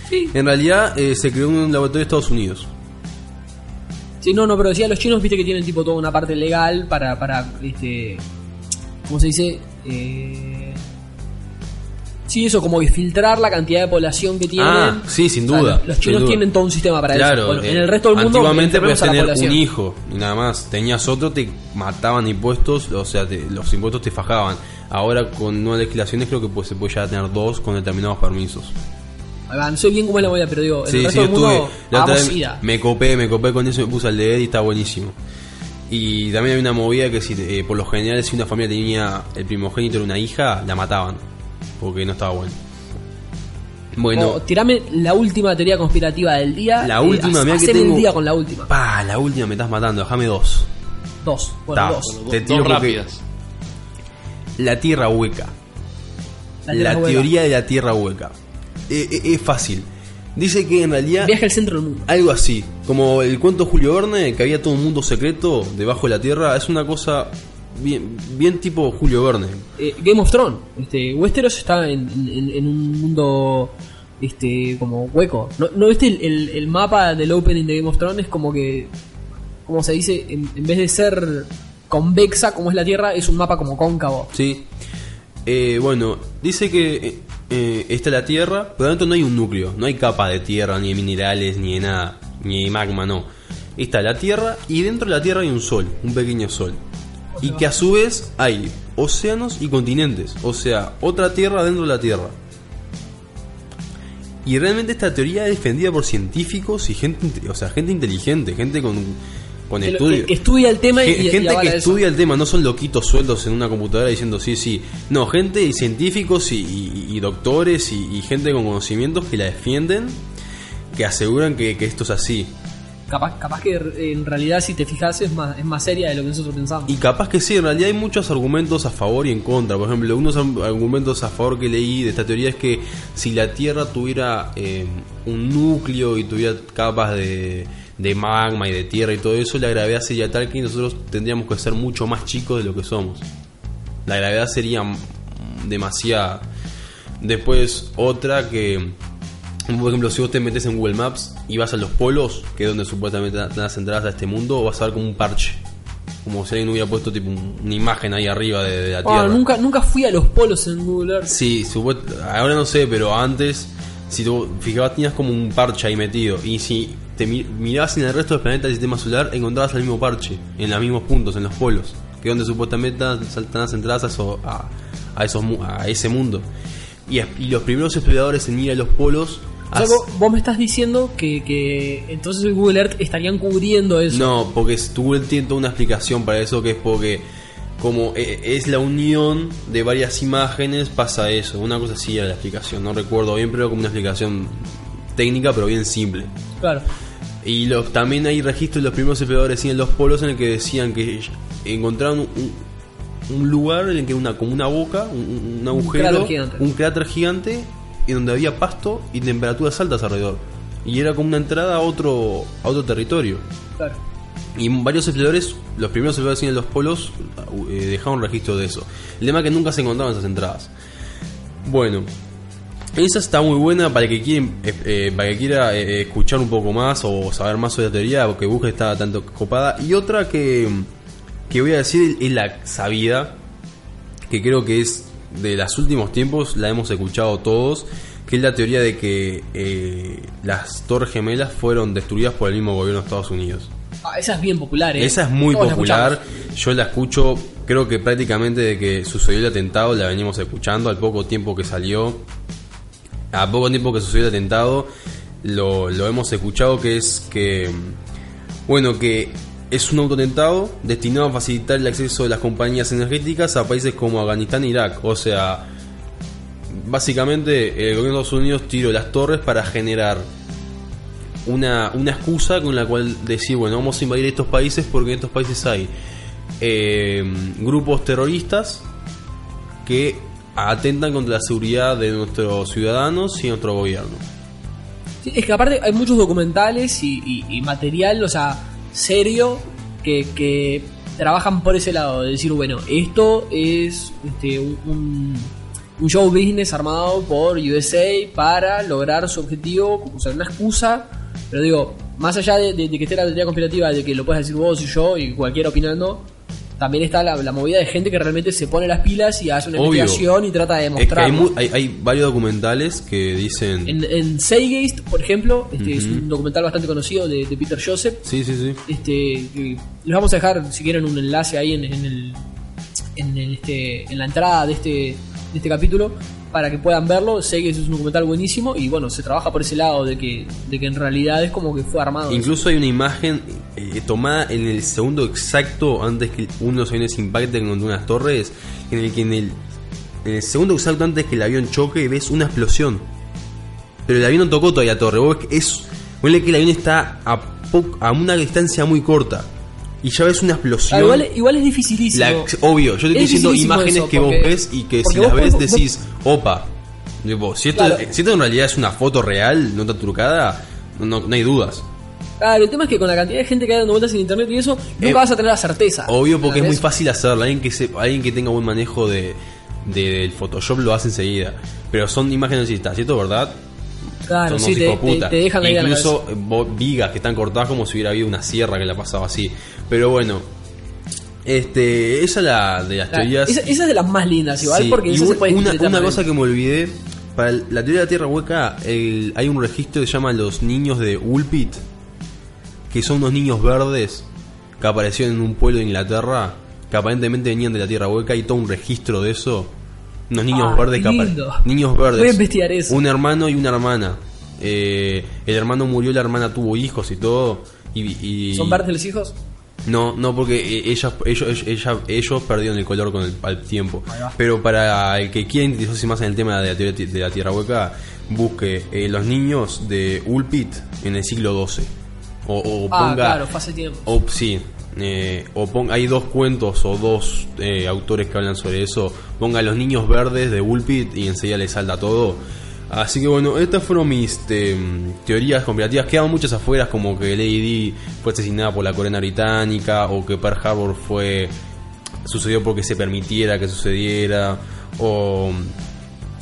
Sí, En realidad eh, se creó en un laboratorio de Estados Unidos. sí, no, no, pero decía los chinos, viste que tienen tipo toda una parte legal para, para este, ¿cómo se dice? Eh, sí, eso, como que filtrar la cantidad de población que tienen. Ah, sí, sin O sea, duda, los chinos duda. tienen todo un sistema para Claro, eso. Bueno, eh, en el resto del mundo antiguamente podías tener un hijo y nada más. Tenías otro, te mataban impuestos, o sea, te- los impuestos te fajaban. Ahora con nuevas legislaciones creo que pues, se puede llegar a tener dos con determinados permisos. No sé bien cómo es la movida, pero digo, en Sí, el sí, resto del estuve. mundo La otra vamos vez me copé, me copé con eso, me puse al leer y está buenísimo. Y también hay una movida que si, eh, por lo general si una familia tenía el primogénito era una hija, la mataban. Porque no estaba bueno. Bueno, Oh, tirame la última teoría conspirativa del día. La eh, última, ha- mirá que tengo- el día con la última. pa, la última me estás matando, déjame dos. Dos. Bueno, Ta. dos. Te dos, tiro dos porque- rápidas. La tierra hueca. La La, tierra hueca. teoría de la tierra hueca. Eh, eh, es fácil. Dice que en realidad Viaje al centro del mundo. algo así, como el cuento de Julio Verne, que había todo un mundo secreto debajo de la tierra, es una cosa bien, bien tipo Julio Verne. Eh, Game of Thrones. Este, Westeros está en, en- en un mundo este como hueco. ¿No, no viste el, el- el mapa del opening de Game of Thrones? Es como que, como se dice, en, en vez de ser convexa como es la Tierra, es un mapa como cóncavo. Sí. Eh, bueno, dice que eh, está la Tierra, pero dentro no hay un núcleo, no hay capa de tierra, ni de minerales, ni de nada, ni de magma, no. Está la Tierra y dentro de la Tierra hay un sol, un pequeño sol. Y que a su vez hay océanos y continentes, o sea, otra Tierra dentro de la Tierra. Y realmente esta teoría es defendida por científicos y gente, o sea, gente inteligente, gente con, con Que, que- que estudia el tema y, Gen- y gente que eso. estudia el tema, no son loquitos sueldos en una computadora diciendo sí, sí. No, gente y científicos y, y- y doctores y, gente con conocimientos que la defienden, que aseguran que, que esto es así. Capaz, capaz que en realidad, si te fijas, es más, es más seria de lo que nosotros pensamos. Y capaz que sí, en realidad hay muchos argumentos a favor y en contra. Por ejemplo, unos argumentos a favor que leí de esta teoría es que si la Tierra tuviera eh, un núcleo y tuviera capas de, de magma y de tierra y todo eso, la gravedad sería tal que nosotros tendríamos que ser mucho más chicos de lo que somos. La gravedad sería demasiada. Después otra que, por ejemplo, si vos te metes en Google Maps y vas a los polos, que es donde supuestamente están las entradas a este mundo, vas a ver como un parche. Como si alguien hubiera puesto tipo un- una imagen ahí arriba de, de la Tierra. nunca, nunca fui a los polos en Google Earth. Sí, ahora no sé, pero antes, si tú fijabas, tenías como un parche ahí metido. Y si te mi- mirabas en el resto del planeta del sistema solar, encontrabas el mismo parche, en los mismos puntos, en los polos, que es donde supuestamente están las entradas a, eso- a, a esos, a ese mundo. Y, los primeros exploradores en ir a los polos. O sea, vos, vos me estás diciendo que, que entonces el Google Earth estarían cubriendo eso. No, porque Google tiene toda una explicación para eso, que es porque como eh, es la unión de varias imágenes, pasa eso. Una cosa así era la explicación, no recuerdo bien, pero como una explicación técnica, pero bien simple. Claro. Y los, también hay registros de los primeros exploradores en los polos en el que decían que encontraron un, un lugar en el que una como una boca, un, un agujero, cráter gigante. un cráter gigante, y donde había pasto y temperaturas altas alrededor. Y era como una entrada a otro a otro territorio. Claro. Y varios exploradores, los primeros exploradores en los polos, eh, dejaron registro de eso. El tema es que nunca se encontraban esas entradas. Bueno, esa está muy buena para el que quiere, eh, eh, para que quiera eh, escuchar un poco más o saber más sobre la teoría, porque busque está tanto copada. Y otra que, que voy a decir es la sabida, que creo que es de los últimos tiempos, la hemos escuchado todos, que es la teoría de que eh, las Torres Gemelas fueron destruidas por el mismo gobierno de Estados Unidos. Ah, esa es bien popular, ¿eh? Esa es muy Todos popular. Yo la escucho, creo que prácticamente de que sucedió el atentado la venimos escuchando al poco tiempo que salió. A poco tiempo que sucedió el atentado lo, lo hemos escuchado que es que bueno que es un autoatentado destinado a facilitar el acceso de las compañías energéticas a países como Afganistán e Irak. O sea, básicamente el gobierno de Estados Unidos tiró las torres para generar una, una excusa con la cual decir, bueno, vamos a invadir estos países porque en estos países hay eh, grupos terroristas que atentan contra la seguridad de nuestros ciudadanos y nuestro gobierno. Es que aparte hay muchos documentales y, material, o sea, serio, que, trabajan por ese lado. De decir, bueno, esto es este, un, show business armado por USA para lograr su objetivo, como usar una excusa. Pero digo, más allá de, de- de que esté la teoría conspirativa, de que lo puedes decir vos y yo y cualquiera opinando, también está la, la movida de gente que realmente se pone las pilas y hace una Obvio. investigación y trata de Es que demostrar. hay, mu- hay, hay varios documentales que dicen... En, en Seigest, por ejemplo, este es un documental bastante conocido de, de Peter Joseph. Sí, sí, sí. Este, les vamos a dejar, si quieren, un enlace ahí en, en el, en, el, este, en la entrada de este, este capítulo para que puedan verlo. Seigest es un documental buenísimo y bueno, se trabaja por ese lado de que, de que en realidad es como que fue armado. Incluso hay una imagen eh, tomada en el segundo exacto antes que uno de los aviones impacten contra unas torres, en el que en el, en el segundo exacto antes que el avión choque ves una explosión. Pero el avión no tocó todavía torre, vos ves que es... Que el avión está a, a una distancia muy corta y ya ves una Ah, explosión. igual, igual es dificilísimo. La- obvio, yo te estoy Es diciendo imágenes eso, que vos ves y que si las ves vos- decís, opa, Tipo, si, esto, Claro. si esto en realidad es una foto real, no está trucada, no, no- hay dudas. Claro, el tema es que con la cantidad de gente que hay dando vueltas en internet y eso, nunca Eh, vas a tener la certeza. Obvio, porque es muy fácil hacerlo. Alguien que, se, alguien que tenga buen manejo de, de- del Photoshop lo hace enseguida. Pero son imágenes y si esto es verdad, Claro, sí, te, te- te dejan Incluso vigas que están cortadas como si hubiera habido una sierra que la pasaba así. Pero bueno, este, esa es la de las teorías. Esa, esa es de las más lindas, igual, Sí, porque un- se puede una, una cosa que me olvidé, para el- la teoría de la Tierra hueca el- hay un registro que se llama los niños de Ulpit, que son unos niños verdes que aparecieron en un pueblo de Inglaterra, que aparentemente venían de la Tierra hueca, y todo un registro de eso. Unos niños Ah, verdes lindo. Niños verdes. Voy a investigar eso. Un hermano y una hermana. Eh, el hermano murió, la hermana tuvo hijos y todo. Y, y- ¿Son verdes los hijos? no, no, porque eh, ellas, ellos, ella- ellos perdieron el color con el al tiempo. Pero para el que quiera interesarse más en el tema de la teoría de la Tierra Hueca, busque eh, los niños de Ulpit en el siglo XII. O, o Ah, ponga. claro, hace tiempo. O, sí. Eh, o ponga, hay dos cuentos o dos eh, autores que hablan sobre eso. Ponga los niños verdes de Ulpit y enseguida le salta todo. Así que bueno, estas fueron mis este, teorías conspirativas. Quedan muchas afuera, como que Lady fue asesinada por la corona británica, o que Pearl Harbor fue sucedió porque se permitiera que sucediera, o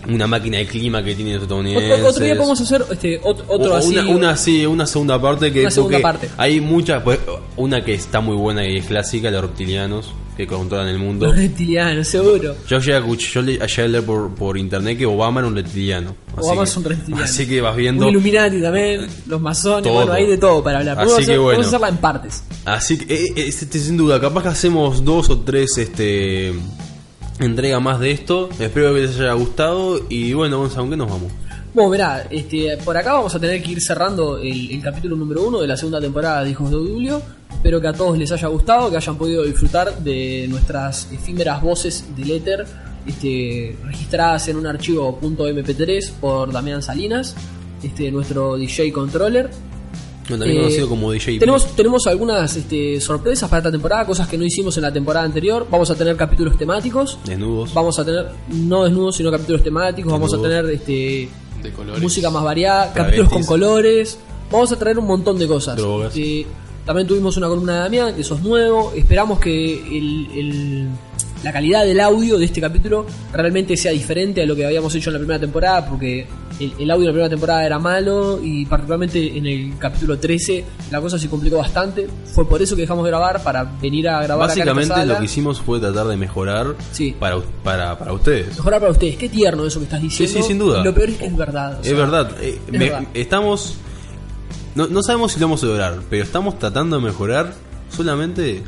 una máquina de clima que tienen los estadounidenses. Otro, otro día podemos hacer este, ot- otro O- así. una, una, sí, una segunda parte que Una segunda parte. hay muchas pues, una que está muy buena y es clásica los reptilianos que controlan el mundo Los reptilianos, seguro. yo llegué a, yo le- llegué a leer por, por internet que Obama era un reptiliano Obama que- es un reptiliano. así que vas viendo Un Illuminati también, los masones, Todo. bueno, hay de todo para hablar. Así Podemos, que hacer- bueno. hacerla en partes. Así que, eh, eh, este, sin duda, capaz que hacemos dos o tres este entrega más de esto. Espero que les haya gustado. Y bueno, Gonzalo, ¿con qué nos vamos? Bueno, mirá, este, por acá vamos a tener que ir cerrando el, el capítulo número uno de la segunda temporada de Hijos de Julio. Espero que a todos les haya gustado, que hayan podido disfrutar de nuestras efímeras voces del éter, este, registradas en un archivo .mp3 por Damián Salinas, este, nuestro DJ controller. No, también Eh, conocido como DJ. Tenemos, tenemos algunas este, sorpresas para esta temporada, cosas que no hicimos en la temporada anterior. Vamos a tener capítulos temáticos. Desnudos. Vamos a tener, no desnudos, sino capítulos temáticos. Vamos a tener este, De colores. música más variada, Travestis. capítulos con colores. Vamos a traer un montón de cosas. Drogas. Este, también tuvimos una columna de Damián, que eso es nuevo. Esperamos que el- el- la calidad del audio de este capítulo realmente sea diferente a lo que habíamos hecho en la primera temporada, porque el, el audio de la primera temporada era malo y particularmente en el capítulo 13 la cosa se complicó bastante. Fue por eso que dejamos de grabar, para venir a grabar acá en Básicamente lo que hicimos fue tratar de mejorar Sí. para, para, para ustedes. Mejorar para ustedes. Qué tierno eso que estás diciendo. sí, sin duda. Lo peor es que es verdad. o Es verdad. eh, es me- verdad. Estamos. No, no sabemos si lo vamos a lograr, pero estamos tratando de mejorar solamente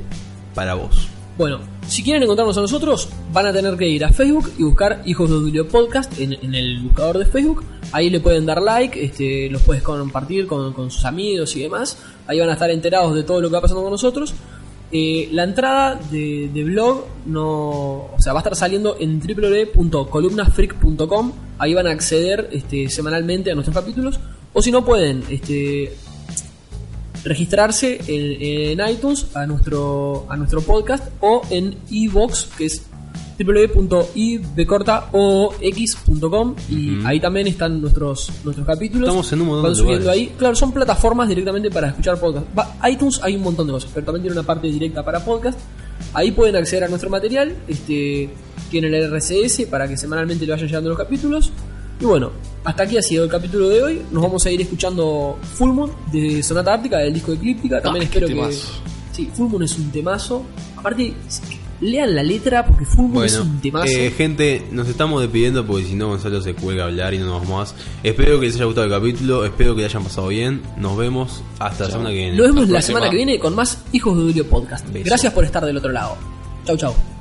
para vos. Bueno, si quieren encontrarnos a nosotros, van a tener que ir a Facebook y buscar Hijos de Julio Podcast en, el buscador de Facebook. Ahí le pueden dar like, este, los puedes compartir con, con sus amigos y demás. Ahí van a estar enterados de todo lo que va pasando con nosotros. Eh, la entrada de, blog no, o sea, va a estar saliendo en www.columnafreak.com. Ahí van a acceder este, semanalmente a nuestros capítulos. O si no pueden, este, registrarse en, en iTunes a nuestro, a nuestro podcast o en iVox, que es www.ibcortaoox.com y ahí también están nuestros nuestros capítulos. Estamos en un montón Van de subiendo lugares. ahí. Claro, son plataformas directamente para escuchar podcast. Va- iTunes hay un montón de cosas, pero también tiene una parte directa para podcast. Ahí pueden acceder a nuestro material, este tienen el RCS para que semanalmente le vayan llegando los capítulos. Y bueno, hasta aquí ha sido el capítulo de hoy. Nos vamos a ir escuchando Full Moon de Sonata Ártica, del disco Eclíptica. También Ah, espero que. Sí, Full Moon es un temazo. Aparte, lean la letra porque Full Moon es un temazo. eh, gente, nos estamos despidiendo porque si no Gonzalo se cuelga a hablar y no nos vamos más. Espero que les haya gustado el capítulo, espero que le hayan pasado bien. Nos vemos hasta la semana que viene. Nos vemos la semana que viene con más Hijos de Julio Podcast. Gracias por estar del otro lado. Chau, chau.